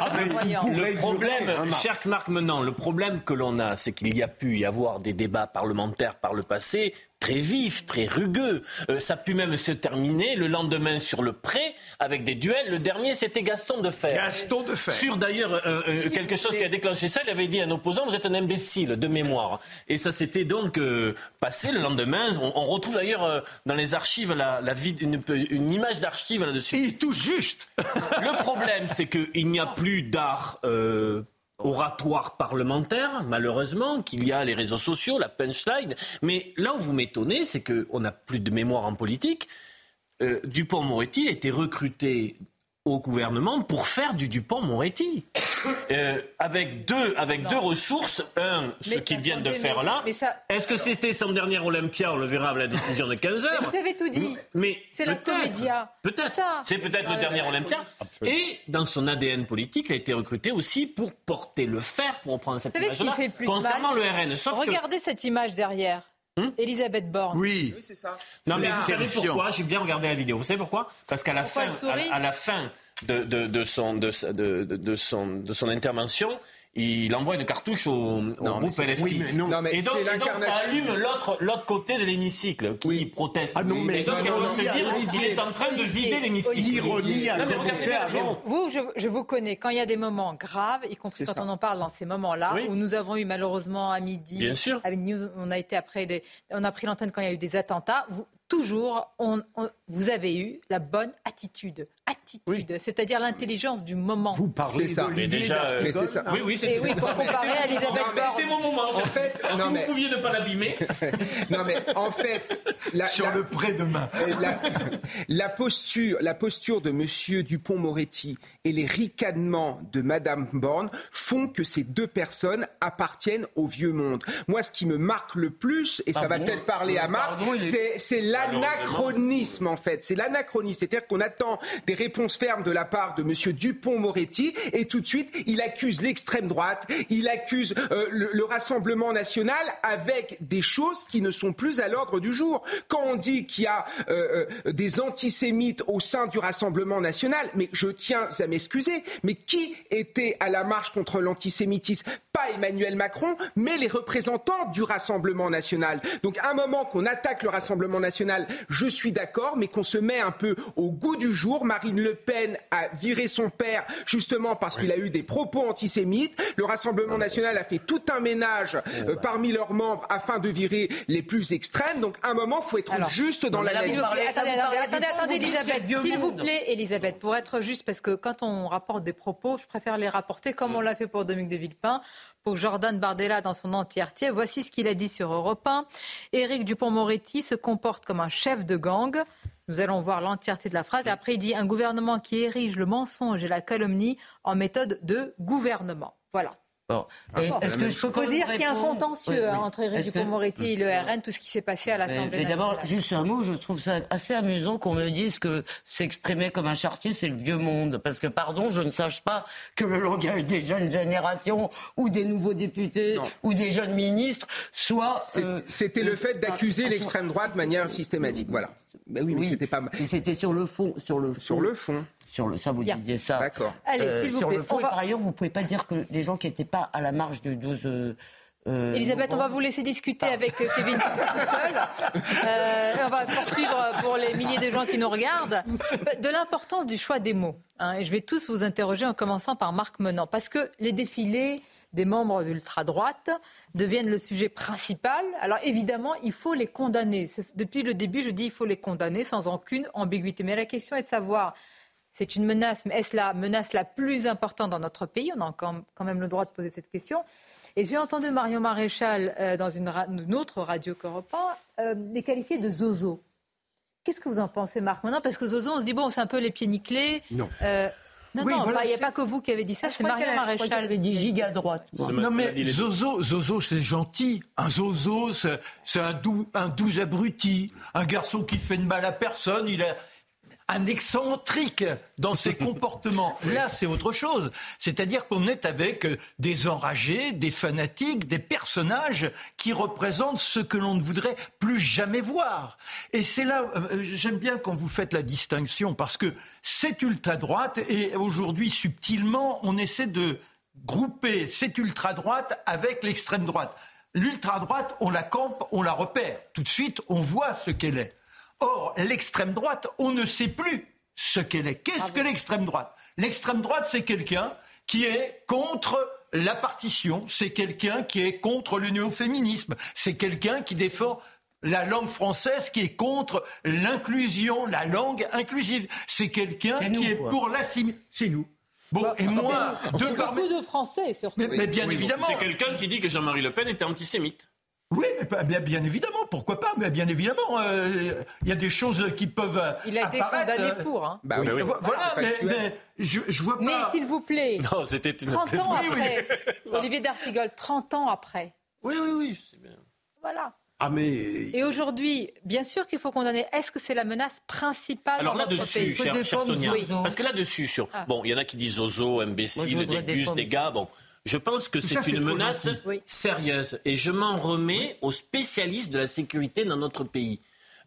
Ah, clairvoyance. le problème, cher Marc Menant, le problème que l'on a, c'est qu'il y a pu y avoir des débats parlementaires par le passé très vifs, très rugueux. Euh, ça a pu même se terminer le lendemain sur le pré avec des duels. Le dernier, c'était Gaston Defer. Gaston Defer. Sur d'ailleurs euh, euh, quelque chose qui a déclenché ça, il avait dit à un opposant, vous êtes un imbécile de mémoire. Et ça s'était donc euh, passé le lendemain. On, on retrouve d'ailleurs euh, dans les archives la, la vid- une, une image d'archive là-dessus. Il touche juste. Le problème, c'est qu'il n'y a plus d'art euh, oratoire parlementaire, malheureusement, qu'il y a les réseaux sociaux, la punchline. Mais là où vous m'étonnez, c'est qu'on n'a plus de mémoire en politique. Euh, Dupont-Moretti a été recruté au gouvernement pour faire du Dupont-Moretti. Euh, avec deux, avec deux ressources. Un, ce qu'ils viennent de faire mais- là. ça- Est-ce que c'était son dernier Olympia On le verra avec la décision de 15 heures. Mais vous avez tout dit. Mais C'est la comédia. Peut-être. C'est peut-être le dernier Olympia. Et dans son ADN politique, il a été recruté aussi pour porter le fer, pour reprendre cette Vous savez ce qui image-là, fait le plus concernant mal le RN. Sauf que- Regardez cette image derrière. Elisabeth Borne. Oui. c'est ça. Non, mais C'est vous savez pourquoi? J'ai bien regardé la vidéo. Vous savez pourquoi? Parce qu'à la fin, à, à la fin de, de- de son, de, son, de son intervention, il envoie une cartouche au, groupe LFI. oui, mais non. Non, mais et, donc, et donc, ça allume l'autre, l'autre côté de l'hémicycle qui proteste. Ah non, mais et donc, il se dire qu'il est en train de vider l'hémicycle. L'ironie a regardez, avant. Vous, je, je vous connais. Quand il y a des moments graves, y compris quand ça. on en parle dans ces moments-là, Oui. où nous avons eu malheureusement à midi, Bien sûr. à Midi News, on a été après des, on a pris l'antenne quand il y a eu des attentats. Vous, toujours, on- on- vous avez eu la bonne attitude, attitude, c'est-à-dire l'intelligence du moment. Vous parlez ça. Mais déjà, euh, Mais ça. Oui, oui, c'est oui, pour comparer à Elisabeth Borne. C'était mon moment. En fait, Alors, non, si mais- vous pouviez ne pas l'abîmer. [LAUGHS] Non mais en fait, la, Sur la- le près-demain. Euh, la, la posture, la posture de Monsieur Dupont-Moretti et les ricanements de Madame Borne font que ces deux personnes appartiennent au vieux monde. Moi, ce qui me marque le plus, et ça Ah va bon peut-être parler à Marc, il est- c'est l'anachronisme en fait. C'est l'anachronisme. C'est-à-dire qu'on attend des réponses fermes de la part de M. Dupont-Moretti et tout de suite il accuse l'extrême droite, il accuse euh, le, le, Rassemblement national avec des choses qui ne sont plus à l'ordre du jour. Quand on dit qu'il y a euh, euh, des antisémites au sein du Rassemblement national, mais je tiens à m'excuser, mais qui était à la marche contre l'antisémitisme Pas Emmanuel Macron, mais les représentants du Rassemblement national. Donc à un moment qu'on attaque le Rassemblement national, je suis d'accord, mais qu'on se met un peu au goût du jour. Marine Le Pen a viré son père justement parce qu'il a eu des propos antisémites. Le Rassemblement national a fait tout un ménage euh, parmi leurs membres afin de virer les plus extrêmes. Donc à un moment, il faut être juste dans la Attendez, attendez, attendez, attendez, Elisabeth, s'il vous plaît, Elisabeth, pour être juste, parce que quand on rapporte des propos, je préfère les rapporter comme on l'a fait pour Dominique de Villepin, pour Jordan Bardella dans son entièreté. Voici ce qu'il a dit sur Europe 1. Éric Dupont-Moretti se comporte comme un chef de gang. Nous allons voir l'entièreté de la phrase. Et après, il dit un gouvernement qui érige le mensonge et la calomnie en méthode de gouvernement. Voilà. Est-ce que je peux dire qu'il y a un contentieux hein, entre Éric Dupond-Moretti et le RN, tout ce qui s'est passé à l'Assemblée nationale D'abord, juste un mot, je trouve ça assez amusant qu'on me dise que s'exprimer comme un chartier, c'est le vieux monde. Parce que, pardon, je ne sache pas que le langage des jeunes générations ou des nouveaux députés ou des jeunes ministres soit... Euh, c'était le fait d'accuser l'extrême droite de manière systématique. Voilà. Ben oui, mais c'était pas. c'était sur le fond, sur le fond. Sur le fond. Sur le, ça, vous disiez ça. D'accord. Allez, euh, s'il vous sur plaît, le fond, on et va- par ailleurs, vous pouvez pas dire que les gens qui n'étaient pas à la marge du 12. euh, euh, Elisabeth, on va vous laisser discuter avec euh, Kevin tout seul. Euh, on va poursuivre pour les milliers de gens qui nous regardent de l'importance du choix des mots. hein. et je vais tous vous interroger en commençant par Marc Menant. Parce que les défilés des membres d'ultra-droite deviennent le sujet principal. Alors évidemment, il faut les condamner. Depuis le début, je dis il faut les condamner sans aucune ambiguïté. Mais la question est de savoir c'est une menace, mais est-ce la menace la plus importante dans notre pays? On a quand même le droit de poser cette question. Et j'ai entendu Marion Maréchal euh, dans une, autre radio qu'Europe 1, euh, les qualifier de zozo. Qu'est-ce que vous en pensez, Marc Maintenant, parce que zozo, on se dit, bon, c'est un peu les pieds nickelés. Non. Euh, non, Oui, non, voilà, pas- il n'y a c'est- pas que vous qui avez dit ça, c'est crois Marion Maréchal. qu'elle avait dit giga droite. moi. Non mais Zozo, Zozo c'est gentil. Un Zozo, c'est c'est un doux, un doux abruti, un garçon qui fait de mal à personne. Il a un excentrique dans ses [LAUGHS] comportements. Là, c'est autre chose. C'est-à-dire qu'on est avec euh, des enragés, des fanatiques, des personnages qui représentent ce que l'on ne voudrait plus jamais voir. Et c'est là, euh, j'aime bien quand vous faites la distinction, parce que c'est ultra-droite, et aujourd'hui, subtilement, on essaie de grouper cette ultra-droite avec l'extrême droite. L'ultra-droite, on la campe, on la repère. Tout de suite, on voit ce qu'elle est. Or, l'extrême droite, on ne sait plus ce qu'elle est. Qu'est-ce que l'extrême droite? L'extrême droite, c'est quelqu'un qui est contre la partition, c'est quelqu'un qui est contre le néo-féminisme, c'est quelqu'un qui défend la langue française qui est contre l'inclusion, la langue inclusive. C'est quelqu'un qui est quoi. pour l'assimilation. C'est nous. Bon, et moi, de Beaucoup de Français, surtout. mais, mais bien Oui, évidemment. C'est quelqu'un qui dit que Jean-Marie Le Pen était antisémite. Oui, mais bien, bien évidemment, pourquoi pas Mais bien évidemment, euh, il y a des choses qui peuvent euh, Il a été apparaître, condamné euh, pour. Hein. Bah oui, oui. vo- Voilà, mais, mais je, je vois Mais pas. s'il vous plaît, Non, c'était une 30 ans après, [LAUGHS] Olivier d'Artigol, 30 ans après, Oui, oui, oui, je sais bien. voilà. Ah mais Et aujourd'hui, bien sûr qu'il faut condamner. Est-ce que c'est la menace principale Alors là-dessus, pays? cher, cher Sonia, Oui. parce que là-dessus, sur. Ah. Bon, il y en a qui disent zozo, imbécile, des gars. Bon, je pense que c'est une menace. Oui. sérieuse. Et je m'en remets aux spécialistes de la sécurité dans notre pays.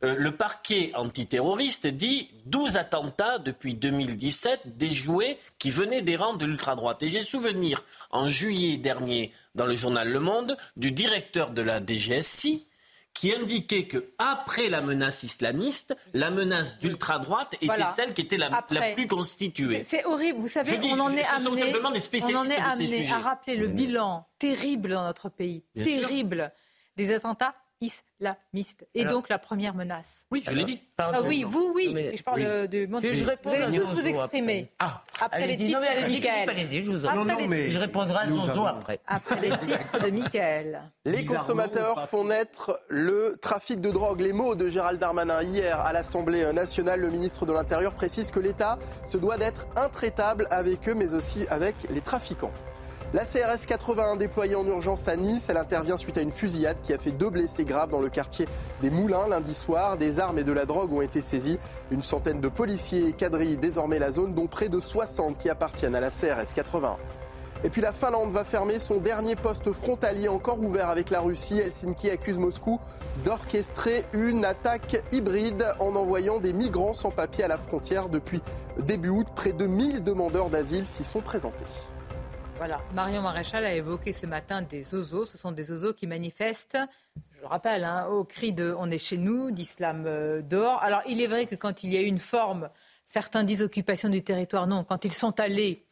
Euh, le parquet antiterroriste dit 12 attentats depuis 2017 déjoués qui venaient des rangs de l'ultra-droite. Et j'ai souvenir, en juillet dernier, dans le journal Le Monde, du directeur de la DGSI qui indiquait que après la menace islamiste, la menace d'ultra-droite était Voilà. celle qui était la, la plus constituée. C'est- horrible. Vous savez, dis, on en est amené, simplement des on en est amené à rappeler le bilan terrible dans notre pays, Bien sûr. terrible, des attentats islamistes. Et Alors- donc la première menace. Oui, je l'ai dit. Ah oui, vous, oui. Non, mais- Mais je parle oui. du monde. Vous allez tous vous exprimer. Ah. Après les titres non, mais de Michael. Allez-y, je vous en Après Non, non, les- mais- Je répondrai à avons- après. Après les titres de Michael. Les consommateurs font naître le trafic de drogue. Les mots de Gérald Darmanin hier à l'Assemblée nationale. Le ministre de l'Intérieur précise que l'État se doit d'être intraitable avec eux, mais aussi avec les trafiquants. La CRS 81 déployée en urgence à Nice, elle intervient suite à une fusillade qui a fait deux blessés graves dans le quartier des Moulins lundi soir. Des armes et de la drogue ont été saisies. Une centaine de policiers quadrillent désormais la zone, dont près de 60 qui appartiennent à la CRS 81. Et puis la Finlande va fermer son dernier poste frontalier encore ouvert avec la Russie. Helsinki accuse Moscou d'orchestrer une attaque hybride en envoyant des migrants sans papier à la frontière depuis début août. Près de 1000 demandeurs d'asile s'y sont présentés. Voilà, Marion Maréchal a évoqué ce matin des oiseaux. Ce sont des oiseaux qui manifestent, je le rappelle, hein, au cri de On est chez nous, d'Islam euh, dehors. Alors il est vrai que quand il y a une forme, certains disent occupation du territoire, non, quand ils sont allés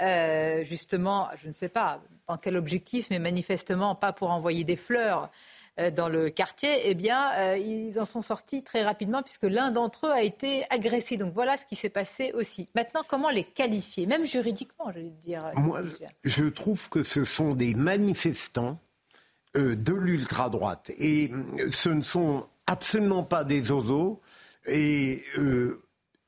euh, justement, je ne sais pas dans quel objectif, mais manifestement pas pour envoyer des fleurs dans le quartier, eh bien, euh, ils en sont sortis très rapidement puisque l'un d'entre eux a été agressé. Donc voilà ce qui s'est passé aussi. Maintenant, comment les qualifier, même juridiquement, je vais dire. Moi, je trouve que ce sont des manifestants de l'ultra-droite. Et ce ne sont absolument pas des oiseaux. Et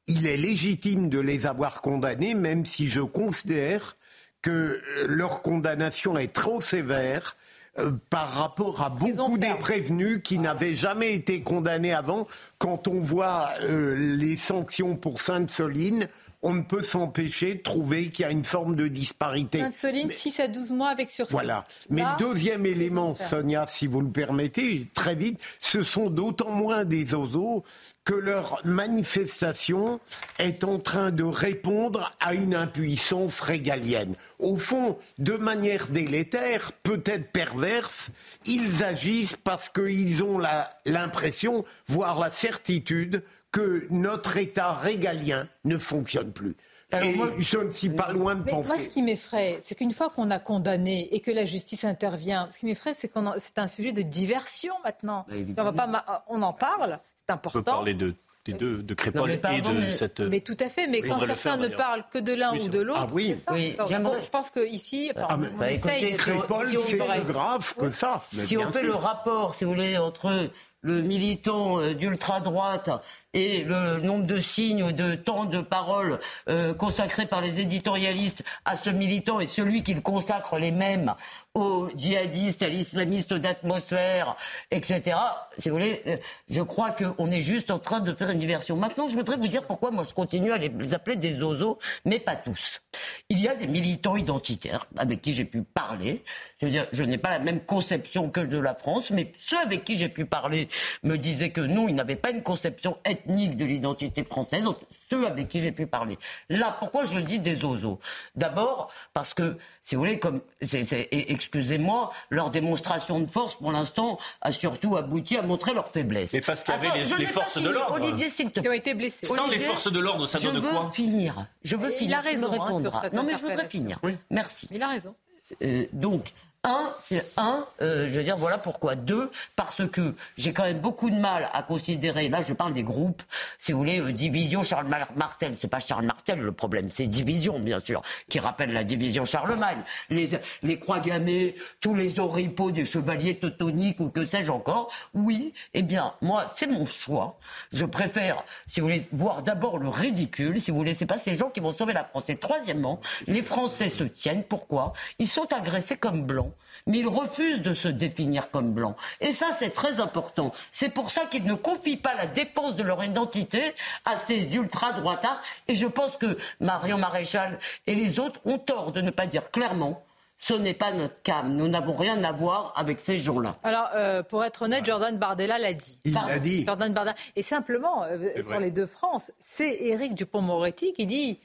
il est légitime de les avoir condamnés, même si je considère que leur condamnation est trop sévère euh, par rapport à beaucoup des prévenus qui n'avaient jamais été condamnés avant. Quand on voit euh, les sanctions pour Sainte-Soline, on ne peut s'empêcher de trouver qu'il y a une forme de disparité. Sainte-Soline, 6 à 12 mois avec sursis. Voilà. Mais le deuxième élément, Sonia, si vous le permettez, très vite, ce sont d'autant moins des oiseaux que leur manifestation est en train de répondre à une impuissance régalienne. Au fond, de manière délétère, peut-être perverse, ils agissent parce qu'ils ont l'impression, voire la certitude, que notre État régalien ne fonctionne plus. Et moi, je ne suis pas loin de mais penser. Moi, ce qui m'effraie, c'est qu'une fois qu'on a condamné et que la justice intervient, ce qui m'effraie, c'est qu'on c'est un sujet de diversion maintenant. Bah, on, va pas, on en parle, c'est important. On peut parler de des deux, de Crépol et de cette. Mais tout à fait, mais quand certains ne parlent que de l'un ou de l'autre, ah, oui. oui. je, pense qu'ici, ah, on bah, essaye. Crépol, c'est plus grave que ça. si on fait le rapport, si vous voulez, entre le militant euh, d'ultra-droite et le nombre de signes de temps de parole euh, consacrés par les éditorialistes à ce militant et celui qu'il consacre les mêmes aux djihadistes, à l'islamistes d'atmosphère, etc. Si vous voulez, euh, je crois qu'on est juste en train de faire une diversion. Maintenant, je voudrais vous dire pourquoi moi je continue à les appeler des oiseaux, mais pas tous. Il y a des militants identitaires avec qui j'ai pu parler. Je veux dire, je n'ai pas la même conception que de la France, mais ceux avec qui j'ai pu parler me disaient que non, ils n'avaient pas une conception ethnique de l'identité française ceux avec qui j'ai pu parler. Là, pourquoi je dis des oiseaux D'abord, parce que, si vous voulez, comme, excusez-moi, leur démonstration de force, pour l'instant, a surtout abouti à montrer leur faiblesse. Mais parce qu'il y avait les, forces de l'ordre. Olivier, s'il te plaît. Qui ont été blessés. Sans les forces de l'ordre, ça donne quoi Je veux finir. Je veux finir. Il a raison. Me. Hein, non, mais je voudrais finir. Oui. Merci. Il a raison. Euh, donc, un, c'est un, euh, je veux dire, voilà pourquoi. Deux, parce que j'ai quand même beaucoup de mal à considérer, là je parle des groupes, si vous voulez, euh, division Charles Martel. C'est pas Charles Martel le problème, c'est division, bien sûr, qui rappelle la division Charlemagne. Les, les croix gammées, tous les oripeaux des chevaliers teutoniques ou que sais-je encore. Oui, eh bien, moi, c'est mon choix. Je préfère, si vous voulez, voir d'abord le ridicule, si vous voulez, c'est pas ces gens qui vont sauver la France. Et troisièmement, les Français se tiennent. Pourquoi? Ils sont agressés comme blancs mais ils refusent de se définir comme blancs. Et ça, c'est très important. C'est pour ça qu'ils ne confient pas la défense de leur identité à ces ultra-droitards. Et je pense que Marion Maréchal et les autres ont tort de ne pas dire clairement ce n'est pas notre cam. Nous n'avons rien à voir avec ces gens-là. Alors, euh, pour être honnête, Jordan Bardella l'a dit. Il l'a dit. Jordan Bardella. Et simplement, euh, sur les deux France, c'est Éric Dupont-Moretti qui dit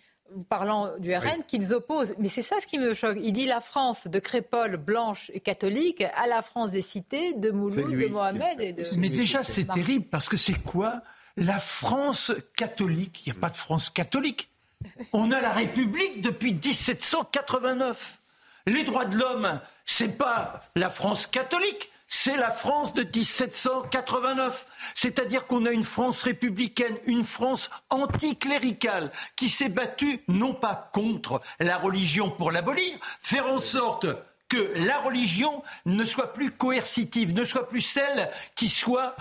parlant du RN, qu'ils opposent. Mais c'est ça ce qui me choque. Il dit la France de Crépole, blanche et catholique, à la France des cités, de Mouloud, de Mohamed et de... Mais déjà, c'est terrible, parce que c'est quoi la France catholique? Il n'y a pas de France catholique. On a la République depuis 1789. Les droits de l'homme, c'est pas la France catholique, c'est la France de 1789. C'est-à-dire qu'on a une France républicaine, une France anticléricale, qui s'est battue non pas contre la religion pour l'abolir, faire en sorte que la religion ne soit plus coercitive, ne soit plus celle qui soit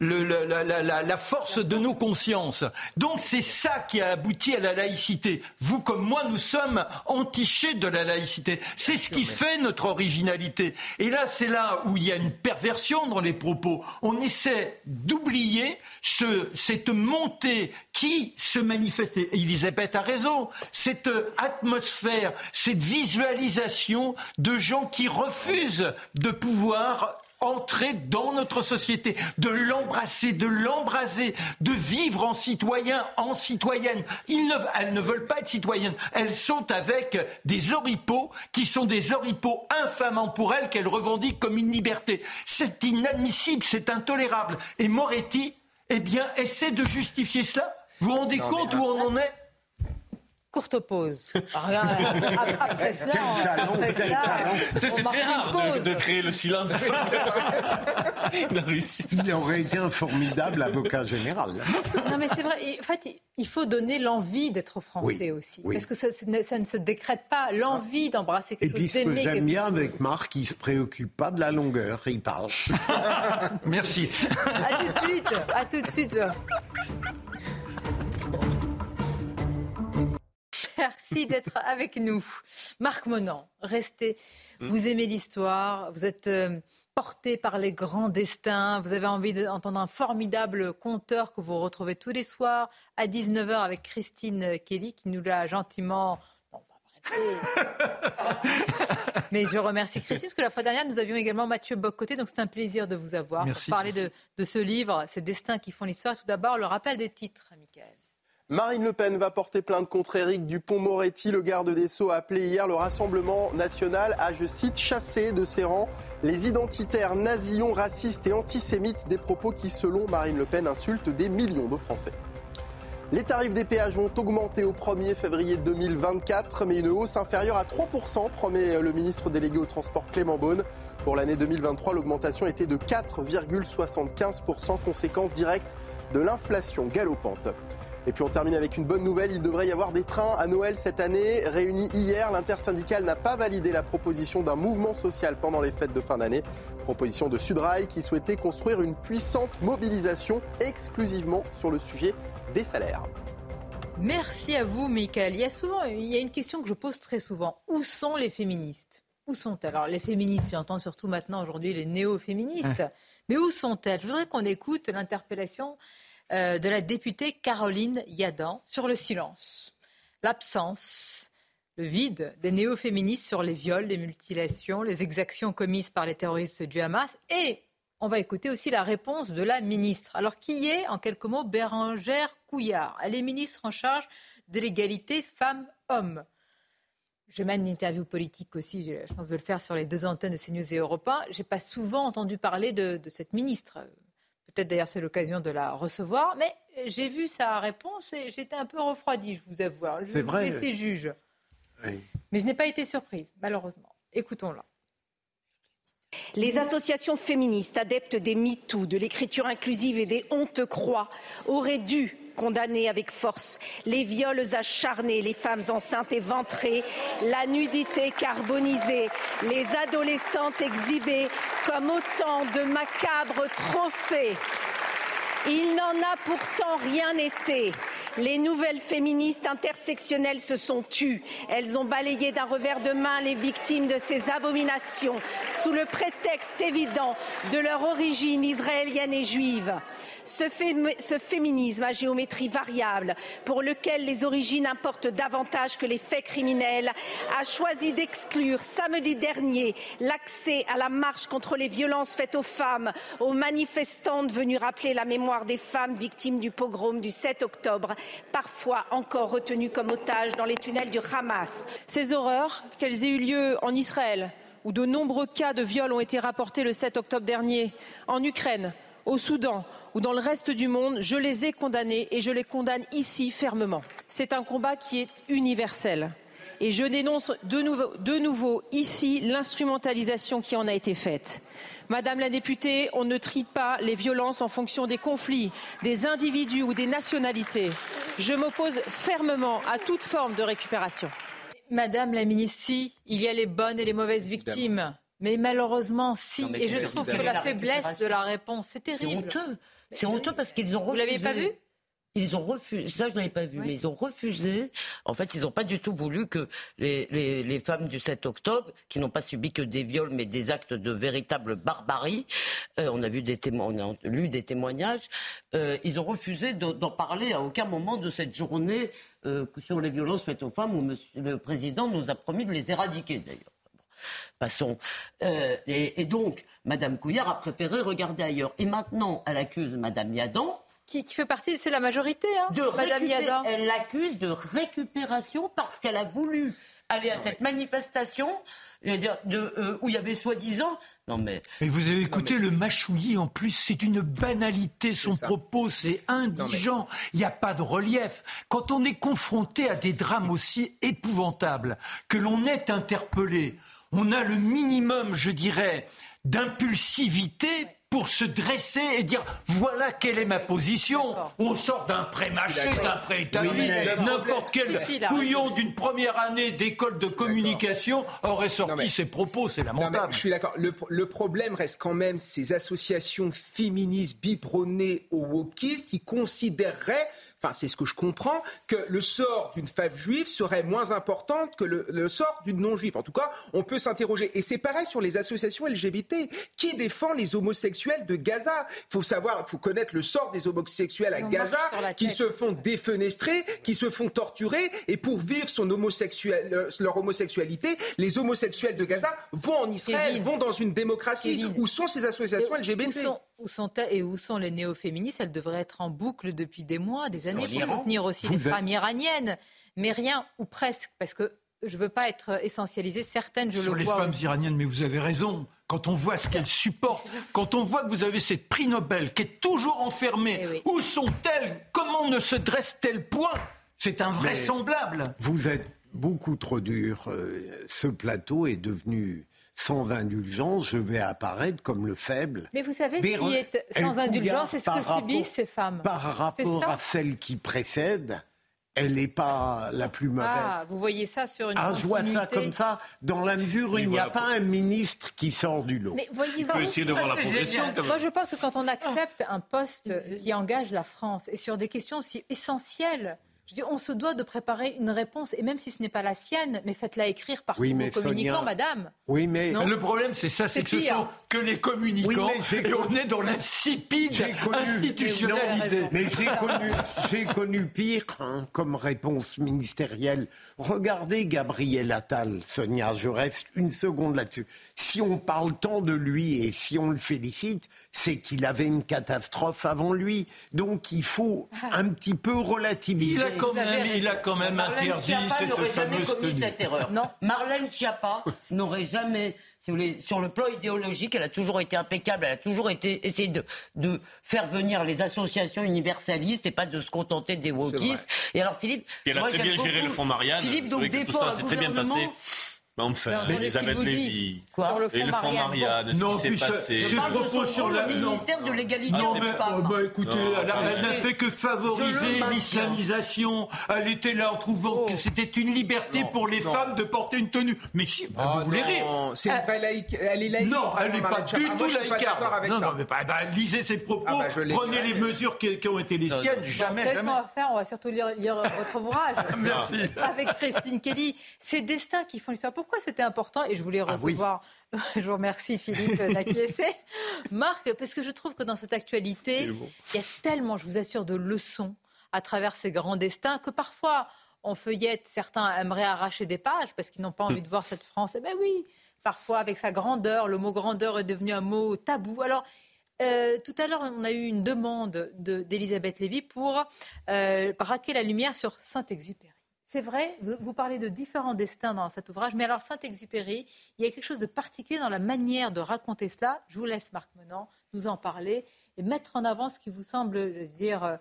la, force de nos consciences. Donc c'est ça qui a abouti à la laïcité. Vous comme moi, nous sommes entichés de la laïcité. C'est ce qui fait notre originalité. Et là, c'est là où il y a une perversion dans les propos. On essaie d'oublier ce, cette montée qui se manifeste. Elisabeth a raison. Cette atmosphère, cette visualisation de gens qui refusent de pouvoir entrer dans notre société, de l'embrasser, de l'embraser, de vivre en citoyen, en citoyenne. elles ne veulent pas être citoyennes. Elles sont avec des oripeaux qui sont des oripeaux infamants pour elles qu'elles revendiquent comme une liberté. C'est inadmissible, c'est intolérable. Et Moretti, eh bien, essaie de justifier cela. Vous vous rendez compte où on en est? Courte pause. [LAUGHS] après cela, c'est très rare de, créer le silence. il aurait été un formidable avocat général. Non, mais c'est vrai. En fait, il faut donner l'envie d'être français aussi. Parce que ça, ne se décrète pas. L'envie d'embrasser quelque chose. Et puis, ce que j'aime bien avec Marc, il ne se préoccupe pas de la longueur. Il parle. [LAUGHS] Merci. À tout de suite. À tout de suite. Merci d'être avec nous. Marc Monand, restez. Mm. Vous aimez l'histoire, vous êtes euh, porté par les grands destins, vous avez envie d'entendre un formidable conteur que vous retrouvez tous les soirs à 19h avec Christine Kelly qui nous l'a gentiment [LAUGHS] Mais je remercie Christine parce que la fois dernière, nous avions également Mathieu Boccoté, donc c'est un plaisir de vous avoir pour parler de, de, ce livre, ces destins qui font l'histoire. Tout d'abord, le rappel des titres, Michael. Marine Le Pen va porter plainte contre Éric Dupont-Moretti. Le garde des Sceaux a appelé hier le Rassemblement national à, je cite, chasser de ses rangs les identitaires nazillons, racistes et antisémites, des propos qui, selon Marine Le Pen, insultent des millions de Français. Les tarifs des péages vont augmenter au 1er février 2024, mais une hausse inférieure à 3%, promet le ministre délégué au transport Clément Beaune. Pour l'année 2023, l'augmentation était de 4,75%, conséquence directe de l'inflation galopante. Et puis on termine avec une bonne nouvelle, il devrait y avoir des trains à Noël cette année. Réunis hier, l'intersyndicale n'a pas validé la proposition d'un mouvement social pendant les fêtes de fin d'année. Proposition de Sudrail qui souhaitait construire une puissante mobilisation exclusivement sur le sujet des salaires. Merci à vous, Michael. Il y a souvent, il y a une question que je pose très souvent. Où sont les féministes? Où sont-elles? Alors, les féministes, j'entends surtout maintenant aujourd'hui les néo-féministes. Mais où sont-elles? Je voudrais qu'on écoute l'interpellation euh, de la députée Caroline Yadan sur le silence, l'absence, le vide des néo-féministes sur les viols, les mutilations, les exactions commises par les terroristes du Hamas. Et on va écouter aussi la réponse de la ministre. Alors, qui est, en quelques mots, Bérangère Couillard? Elle est ministre en charge de l'égalité femmes-hommes. Je mène une interview politique aussi, j'ai la chance de le faire sur les deux antennes de CNews et Europa. Je n'ai pas souvent entendu parler de cette ministre. Peut-être d'ailleurs c'est l'occasion de la recevoir. Mais j'ai vu sa réponse et j'étais un peu refroidie, je vous avoue. Je vais vous laisser juge. Mais je n'ai pas été surprise, malheureusement. Écoutons-la. Les associations féministes adeptes des MeToo, de l'écriture inclusive et des honte croix auraient dû condamner avec force les viols acharnés, les femmes enceintes et ventrées, la nudité carbonisée, les adolescentes exhibées comme autant de macabres trophées. Il n'en a pourtant rien été. Les nouvelles féministes intersectionnelles se sont tues. Elles ont balayé d'un revers de main les victimes de ces abominations sous le prétexte évident de leur origine israélienne et juive ce, féminisme à géométrie variable, pour lequel les origines importent davantage que les faits criminels, a choisi d'exclure samedi dernier l'accès à la marche contre les violences faites aux femmes, aux manifestantes venues rappeler la mémoire des femmes victimes du pogrom du 7 octobre, parfois encore retenues comme otages dans les tunnels du Hamas. Ces horreurs, qu'elles aient eu lieu en Israël, où de nombreux cas de viol ont été rapportés le 7 octobre dernier, en Ukraine, au Soudan, ou dans le reste du monde, je les ai condamnés et je les condamne ici fermement. C'est un combat qui est universel. Et je dénonce de nouveau, ici l'instrumentalisation qui en a été faite. Madame la députée, on ne trie pas les violences en fonction des conflits, des individus ou des nationalités. Je m'oppose fermement à toute forme de récupération. Madame la ministre, il y a les bonnes et les mauvaises victimes. Mais malheureusement, si. et je trouve que la faiblesse de la réponse, c'est terrible. C'est honteux. C'est honteux parce qu'ils ont refusé. Vous l'avez pas vu ils ont refusé, ça je ne l'avais pas vu, mais ils ont refusé. En fait, ils n'ont pas du tout voulu que les, les, les femmes du 7 octobre, qui n'ont pas subi que des viols, mais des actes de véritable barbarie, euh, on a vu des témoignages, on a lu des témoignages, euh, ils ont refusé d'en parler à aucun moment de cette journée euh, sur les violences faites aux femmes où monsieur, le président nous a promis de les éradiquer d'ailleurs. Passons. Euh, et, et, donc, Madame Couillard a préféré regarder ailleurs. Et maintenant, elle accuse Madame Yadan qui, fait partie, c'est la majorité, hein, de Madame Yada. Elle l'accuse de récupération parce qu'elle a voulu aller à cette manifestation dire, de, euh, où il y avait soi-disant non mais... mais vous avez écouté le machouillis en plus, c'est une banalité son propos, c'est indigent, il n'y a pas de relief. Quand on est confronté à des drames aussi épouvantables, que l'on est interpellé, on a le minimum, je dirais, d'impulsivité pour se dresser et dire voilà quelle est ma position. On sort d'un pré-mâché, d'un pré-établi. N'importe quel couillon d'une première année d'école de communication aurait sorti ses propos. C'est lamentable. je suis d'accord. Le, le, problème reste quand même ces associations féministes biberonnées au wokisme qui considéreraient enfin c'est ce que je comprends, que le sort d'une femme juive serait moins important que le, sort d'une non-juive. En tout cas, on peut s'interroger. Et c'est pareil sur les associations LGBT. Qui défend les homosexuels de Gaza? Il faut savoir, il faut connaître le sort des homosexuels à Gaza, qui se font défenestrer, qui se font torturer, et pour vivre son homosexuel, euh, leur homosexualité, les homosexuels de Gaza vont en Israël, vont dans une démocratie. Où sont ces associations LGBT où sont et où sont les néo-féministes? Elles devraient être en boucle depuis des mois, des années, pour soutenir aussi les femmes iraniennes. Mais rien, ou presque, parce que je ne veux pas être essentialisée. Certaines, je Sur le vois. Sur les femmes iraniennes, mais vous avez raison. Quand on voit ce qu'elles supportent, quand on voit que vous avez cette prix Nobel qui est toujours enfermée, eh où sont-elles? Comment ne se dresse-t-elle point? C'est invraisemblable. vous êtes beaucoup trop dur. Euh, ce plateau est devenu sans indulgence, je vais apparaître comme le faible. Mais vous savez, ce qui est sans indulgence, c'est ce que subissent ces femmes. Par rapport à celle qui précède, elle n'est pas la plus mauvaise. Ah, vous voyez ça sur une Ah, je vois ça comme ça, dans la mesure où il n'y a pas un ministre qui sort du lot. Mais voyez-vous... peut essayer de voir la progression. Moi, je pense que quand on accepte un poste qui engage la France, et sur des questions aussi essentielles je dis, on se doit de préparer une réponse, et même si ce n'est pas la sienne, mais faites-la écrire par oui, vos communicants, madame. Oui, mais... Le problème, c'est ça, c'est que ce sont que les communicants, et on est dans l'insipide institutionnalisé. Mais, j'ai connu, connu, pire hein, comme réponse ministérielle. Regardez Gabriel Attal, Sonia, je reste une seconde là-dessus. Si on parle tant de lui et si on le félicite, c'est qu'il avait une catastrophe avant lui. Donc il faut ah. un petit peu relativiser il a quand même interdit cette fameuse tenue. cette erreur. Non. Marlène Schiappa n'aurait jamais si vous voulez, sur le plan idéologique, elle a toujours été impeccable. Elle a toujours été essayé de, de faire venir les associations universalistes et pas de se contenter des wokistes. Et alors, Philippe, elle a très bien géré le fonds Marianne. Philippe, donc, des tout ça s'est très bien passé. Enfin, Elisabeth Lévy et le fonds Marianne, ce qui s'est passé. Ce propos sur le ministère de l'égalité. Non, mais oh, bah, écoutez, elle, n'a fait que favoriser l'islamisation. Elle était là en trouvant que oh. c'était une liberté pour les femmes de porter une tenue. Mais si, bah, vous voulez rire C'est une vraie laïque. Elle est laïque. Non, elle n'est pas du tout laïque. Non, non, mais bah, lisez ses propos. Ah, prenez les mesures qui, ont été les siennes. Jamais, jamais. On va faire, on va surtout lire, votre ouvrage. [LAUGHS] Merci. Avec Christine Kelly. Ces destins qui font l'histoire pourquoi c'était important Et je voulais ah recevoir. [LAUGHS] je vous remercie Philippe d'acquiescer. [LAUGHS] Marc, parce que je trouve que dans cette actualité, il y a tellement, je vous assure, de leçons à travers ces grands destins que parfois on feuillette, certains aimeraient arracher des pages parce qu'ils n'ont pas envie de voir cette France. Eh bien oui, parfois avec sa grandeur, le mot grandeur est devenu un mot tabou. Alors, euh, tout à l'heure, on a eu une demande d'Elisabeth Lévy pour euh, braquer la lumière sur Saint-Exupéry. C'est vrai, vous, parlez de différents destins dans cet ouvrage, mais alors Saint-Exupéry, il y a quelque chose de particulier dans la manière de raconter cela. Je vous laisse, Marc Menant, nous en parler et mettre en avant ce qui vous semble, je veux dire, euh,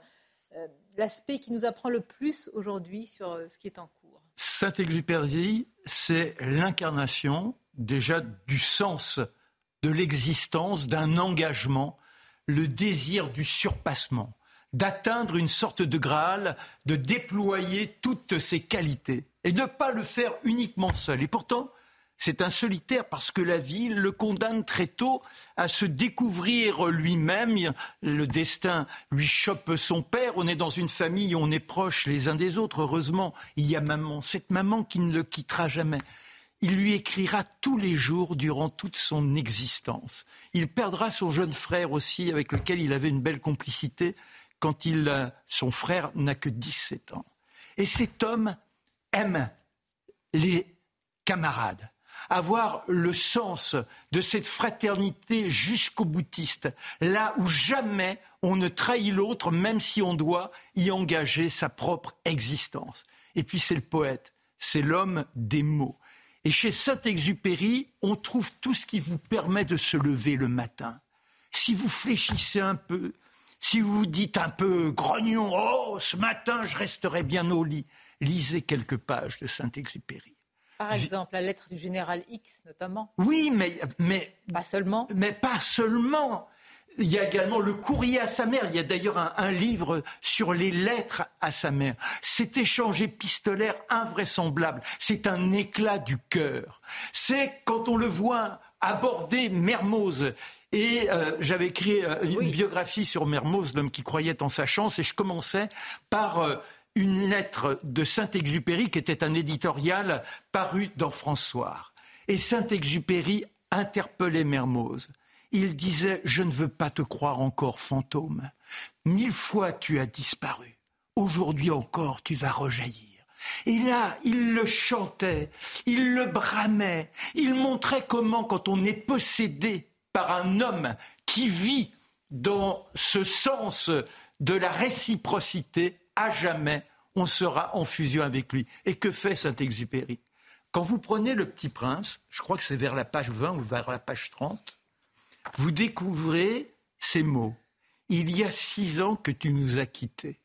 euh, l'aspect qui nous apprend le plus aujourd'hui sur euh, ce qui est en cours. Saint-Exupéry, c'est l'incarnation déjà du sens de l'existence, d'un engagement, le désir du surpassement d'atteindre une sorte de Graal, de déployer toutes ses qualités et ne pas le faire uniquement seul. Et pourtant, C'est un solitaire parce que la vie le condamne très tôt à se découvrir lui-même. Le destin lui chope son père. On est dans une famille, on est proches les uns des autres. Heureusement, il y a maman, cette maman qui ne le quittera jamais. Il lui écrira tous les jours durant toute son existence. Il perdra son jeune frère aussi, avec lequel il avait une belle complicité, quand il, son frère n'a que 17 ans. Et cet homme aime les camarades avoir le sens de cette fraternité jusqu'au boutiste, là où jamais on ne trahit l'autre, même si on doit y engager sa propre existence. Et puis c'est le poète, c'est l'homme des mots. Et chez Saint-Exupéry, on trouve tout ce qui vous permet de se lever le matin. Si vous fléchissez un peu, si vous vous dites un peu grognon, oh, ce matin je resterai bien au lit, lisez quelques pages de Saint-Exupéry. Par exemple, la lettre du général X, notamment. Oui, mais, mais. Pas seulement. Mais pas seulement. Il y a également le courrier à sa mère. Il y a d'ailleurs un, livre sur les lettres à sa mère. Cet échange épistolaire invraisemblable, c'est un éclat du cœur. C'est quand on le voit aborder Mermoz. Et euh, j'avais écrit euh, une biographie sur Mermoz, l'homme qui croyait en sa chance, et je commençais par euh, une lettre de Saint-Exupéry qui était un éditorial paru dans François. Et Saint-Exupéry interpellait Mermoz. Il disait Je ne veux pas te croire encore fantôme. Mille fois tu as disparu. Aujourd'hui encore tu vas rejaillir. Et là, il le chantait, il le bramait, il montrait comment, quand on est possédé par un homme qui vit dans ce sens de la réciprocité, à jamais, on sera en fusion avec lui. Et que fait Saint-Exupéry? Quand vous prenez le petit prince, je crois que c'est vers la page 20 ou vers la page 30, vous découvrez ces mots. Il y a six ans que tu nous as quittés.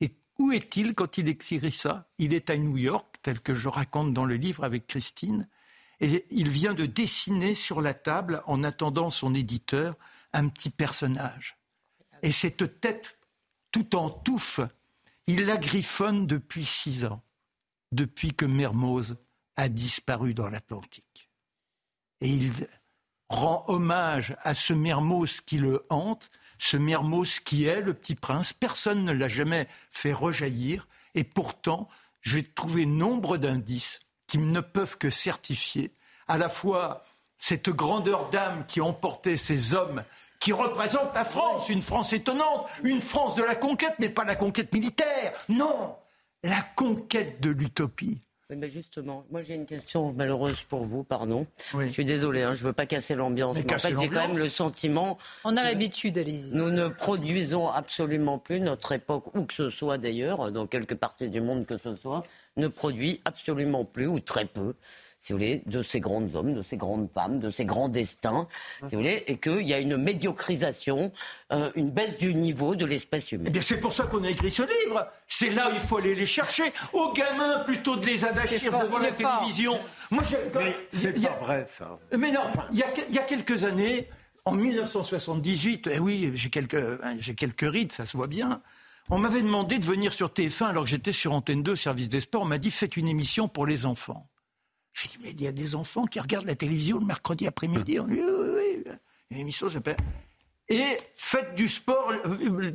Et où est-il quand il écrit ça? Il est à New York, tel que je raconte dans le livre avec Christine, il vient de dessiner sur la table, en attendant son éditeur, un petit personnage. Et cette tête tout en touffe, il la griffonne depuis six ans, depuis que Mermoz a disparu dans l'Atlantique. Et il rend hommage à ce Mermoz qui le hante, ce Mermoz qui est le petit prince. Personne ne l'a jamais fait rejaillir, et pourtant, j'ai trouvé nombre d'indices qui ne peuvent que certifier à la fois cette grandeur d'âme qui emportait ces hommes qui représente la France, une France étonnante, une France de la conquête, mais pas la conquête militaire, non, la conquête de l'utopie. mais justement, moi j'ai une question malheureuse pour vous, pardon. Je suis désolé, hein, je ne veux pas casser l'ambiance. Mais, en fait, j'ai quand même le sentiment. On a l'habitude, allez-y. Nous ne produisons absolument plus, notre époque, où que ce soit d'ailleurs, dans quelque partie du monde que ce soit, ne produit absolument plus, ou très peu, si vous voulez, de ces grands hommes, de ces grandes femmes, de ces grands destins, si vous voulez, et qu'il y a une médiocrisation, euh, une baisse du niveau de l'espèce humaine. Eh bien, c'est pour ça qu'on a écrit ce livre. C'est là où il faut aller les chercher. Aux gamins, plutôt de les avachir devant la télévision. Moi, Mais c'est pas vrai, ça. Mais non, il y, a, il y a quelques années, en 1978, eh oui, j'ai quelques, hein, j'ai quelques rides, ça se voit bien. On m'avait demandé de venir sur TF1 alors que j'étais sur Antenne 2, service des sports. On m'a dit faites une émission pour les enfants. Je dis, mais il y a des enfants qui regardent la télévision le mercredi après-midi. On dit, oui, oui, oui. Une émission s'appelle. Et faites du sport,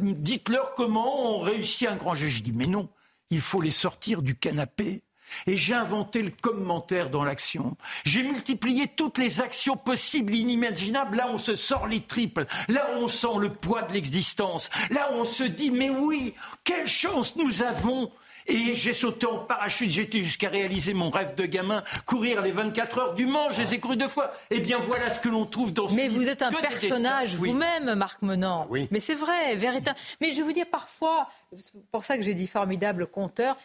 dites-leur comment on réussit un grand jeu. Je dis, mais non, il faut les sortir du canapé. Et j'ai inventé le commentaire dans l'action. J'ai multiplié toutes les actions possibles, inimaginables. Là, on se sort les triples. Là, on sent le poids de l'existence. Là, on se dit, mais oui, quelle chance nous avons et j'ai sauté en parachute, j'étais jusqu'à réaliser mon rêve de gamin, courir les 24 heures du Mans, je les ai courus deux fois. Eh bien voilà ce que l'on trouve dans ce Mais vous êtes un personnage vous-même, Marc Menant. Oui. Mais c'est vrai, véritable. Mais je vous dis parfois, c'est pour ça que j'ai dit formidable conteur,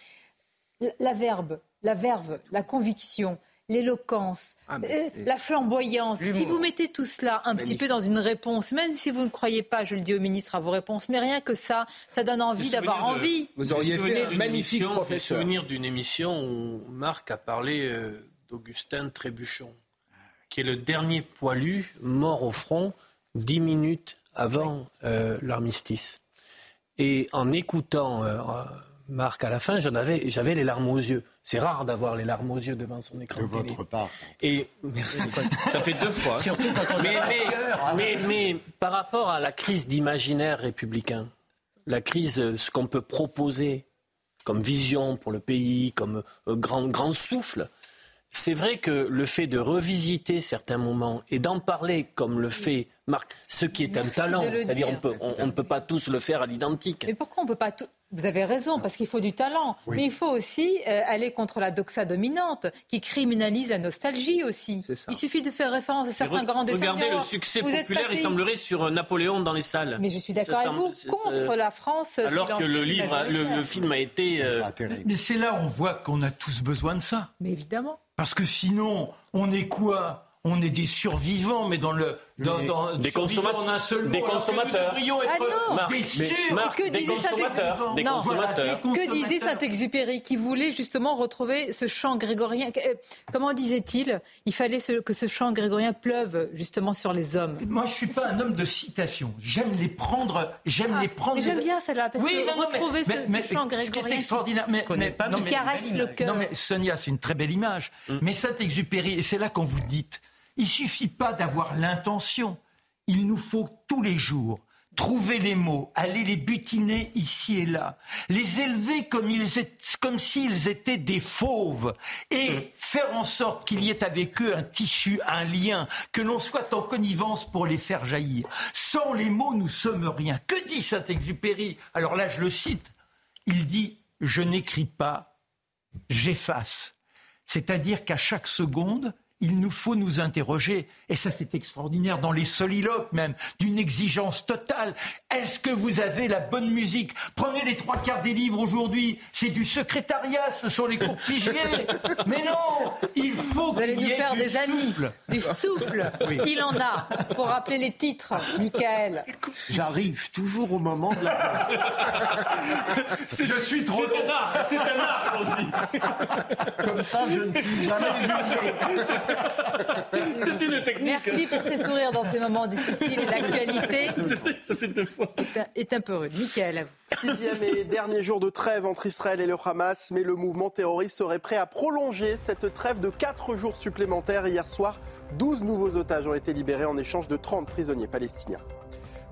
la verbe, la verve, la conviction, l'éloquence, ah, euh, la flamboyance. Si vous mettez tout cela un petit peu dans une réponse, même si vous ne croyez pas, je le dis au ministre, à vos réponses, mais rien que ça, ça donne envie d'avoir envie. Vous auriez fait un magnifique professeur. souvenir d'une émission où Marc a parlé euh, d'Augustin Trébuchon, qui est le dernier poilu mort au front dix minutes avant euh, l'armistice. Et en écoutant Marc, à la fin, j'en avais, j'avais les larmes aux yeux. C'est rare d'avoir les larmes aux yeux devant son écran De de télé. votre part. Et merci. Ça fait deux fois. Surtout quand on mais, a mais, le cœur. mais, mais par rapport à la crise d'imaginaire républicain, la crise, euh, ce qu'on peut proposer comme vision pour le pays, comme euh, grand, grand souffle, c'est vrai que le fait de revisiter certains moments et d'en parler comme le fait Marc, ce qui est un talent, c'est-à-dire on dire. peut, on, on ne peut pas tous le faire à l'identique. Mais pourquoi on peut pas tout... Vous avez raison, parce qu'il faut du talent. Mais il faut aussi euh, aller contre la doxa dominante, qui criminalise la nostalgie aussi. Il suffit de faire référence à certains grands dessins Regardez le succès Vous populaire, il semblerait sur euh, Napoléon dans les salles. Mais je suis d'accord avec vous, c'est- contre c'est- la France. Alors que le livre, le, le film a été. euh, Mais c'est là où on voit qu'on a tous besoin de ça. Mais évidemment. Parce que sinon, on est quoi? On est des survivants, mais dans le. Dans, dans- Des consommateurs. en un seul mot, Des que consommateurs. Nous devrions être Ah non. Marc, mais-. Marc, que des disait consommateurs, Saint-Exupéry des Non. consommateurs. Que disait consommateurs. Saint-Exupéry qui voulait justement retrouver ce chant grégorien euh, Comment disait-il? Il fallait ce- que ce chant grégorien pleuve justement sur les hommes. Moi, je suis pas un homme de citation. J'aime les prendre. J'aime les prendre. Ah, mais j'aime bien celle-là, parce oui, que non, non, mais- retrouver ce- mais, ce chant Ce qui est grégorien extraordinaire, mais, qui mais- caresse le cœur. Non, mais Sonia, c'est une très belle image. Mais Saint-Exupéry, et c'est là qu'on vous dit, il suffit pas d'avoir l'intention. Il nous faut tous les jours trouver les mots, aller les butiner ici et là, les élever comme ils comme s'ils étaient des fauves, et faire en sorte qu'il y ait avec eux un tissu, un lien, que l'on soit en connivence pour les faire jaillir. Sans les mots, nous sommes rien. Que dit Saint-Exupéry? Alors là, je le cite. Il dit Je n'écris pas, j'efface. C'est-à-dire qu'à chaque seconde, il nous faut nous interroger, et ça c'est extraordinaire dans les soliloques même, d'une exigence totale. Est-ce que vous avez la bonne musique? Prenez les trois quarts des livres aujourd'hui, c'est du secrétariat, ce sont les cours pigiers. [LAUGHS] Mais non, il faut Vous allez qu'il nous y ait faire du des amis, du souffle. Oui. Il en a pour rappeler les titres, Michael. J'arrive toujours au moment de la. Je suis trop C'est un art, c'est un art aussi. Comme ça, je ne suis jamais [LAUGHS] jugé. C'est une technique. Merci pour ces sourires dans ces moments difficiles. L'actualité [LAUGHS] Ça fait deux fois. est un, est un peu rude. Michael, à vous. Sixième et dernier jour de trêve entre Israël et le Hamas, mais le mouvement terroriste serait prêt à prolonger cette trêve de 4 jours supplémentaires. Hier soir, 12 nouveaux otages ont été libérés en échange de 30 prisonniers palestiniens.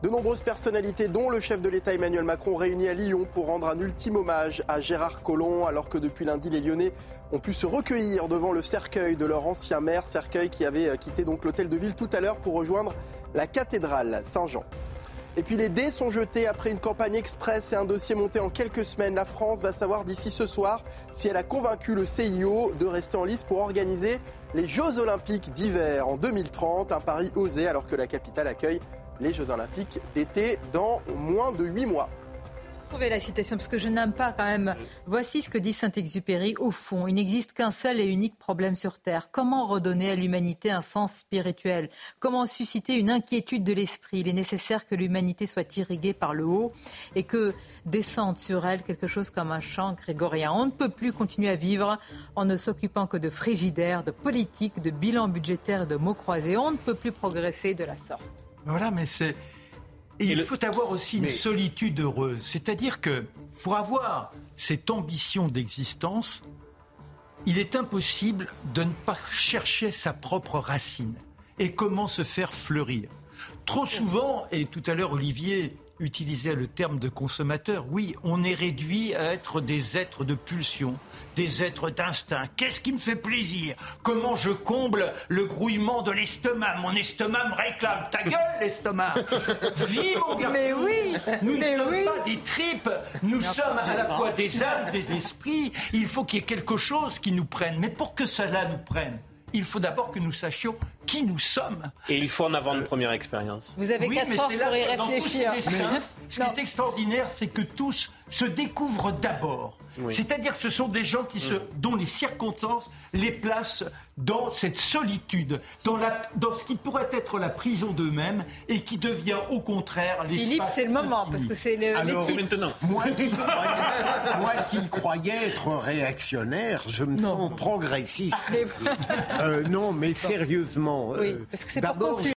De nombreuses personnalités, dont le chef de l'État Emmanuel Macron, réunis à Lyon pour rendre un ultime hommage à Gérard Collomb, alors que depuis lundi, les Lyonnais ont pu se recueillir devant le cercueil de leur ancien maire, cercueil qui avait euh, quitté donc l'hôtel de ville tout à l'heure pour rejoindre la cathédrale Saint-Jean. Et puis les dés sont jetés après une campagne express et un dossier monté en quelques semaines. La France va savoir d'ici ce soir si elle a convaincu le CIO de rester en lice pour organiser les Jeux Olympiques d'hiver en 2030. Un pari osé alors que la capitale accueille les Jeux Olympiques d'été dans moins de 8 mois. Trouvez la citation parce que je n'aime pas quand même. Voici ce que dit Saint-Exupéry. Au fond, il n'existe qu'un seul et unique problème sur Terre. Comment redonner à l'humanité un sens spirituel? Comment susciter une inquiétude de l'esprit? Il est nécessaire que l'humanité soit irriguée par le haut et que descende sur elle quelque chose comme un chant grégorien. On ne peut plus continuer à vivre en ne s'occupant que de frigidaire, de politique, de bilan budgétaire de mots croisés. On ne peut plus progresser de la sorte. Voilà, mais c'est. Et il faut avoir aussi une Mais- solitude heureuse. C'est-à-dire que pour avoir cette ambition d'existence, il est impossible de ne pas chercher sa propre racine et comment se faire fleurir? Trop souvent, et tout à l'heure Olivier utilisait le terme de consommateur, oui, on est réduit à être des êtres de pulsion, des êtres d'instinct. Qu'est-ce qui me fait plaisir? Comment je comble le grouillement de l'estomac? Mon estomac me réclame. Ta gueule, [LAUGHS] l'estomac Vis, mon garçon Mais oui, Nous mais ne sommes oui. pas des tripes, nous sommes à la fois des âmes, des esprits. Il faut qu'il y ait quelque chose qui nous prenne. Mais pour que cela nous prenne, il faut d'abord que nous sachions qui nous sommes. Et il faut en avoir une première expérience. Vous avez Oui, quatre mais heures pour là y réfléchir. ces destins, ce qui est extraordinaire, c'est que tous se découvrent d'abord. Oui. C'est-à-dire que ce sont des gens qui se, dont les circonstances les placent dans cette solitude, dans, la, dans ce qui pourrait être la prison d'eux-mêmes et qui devient au contraire l'espace Philippe, c'est le moment parce que c'est le, les Alors, titres. Maintenant. Moi qui, [LAUGHS] croyais, moi qui croyais être réactionnaire, je me sens progressiste. Mais- Euh, non, mais sérieusement. Oui, parce que c'est pour conclure.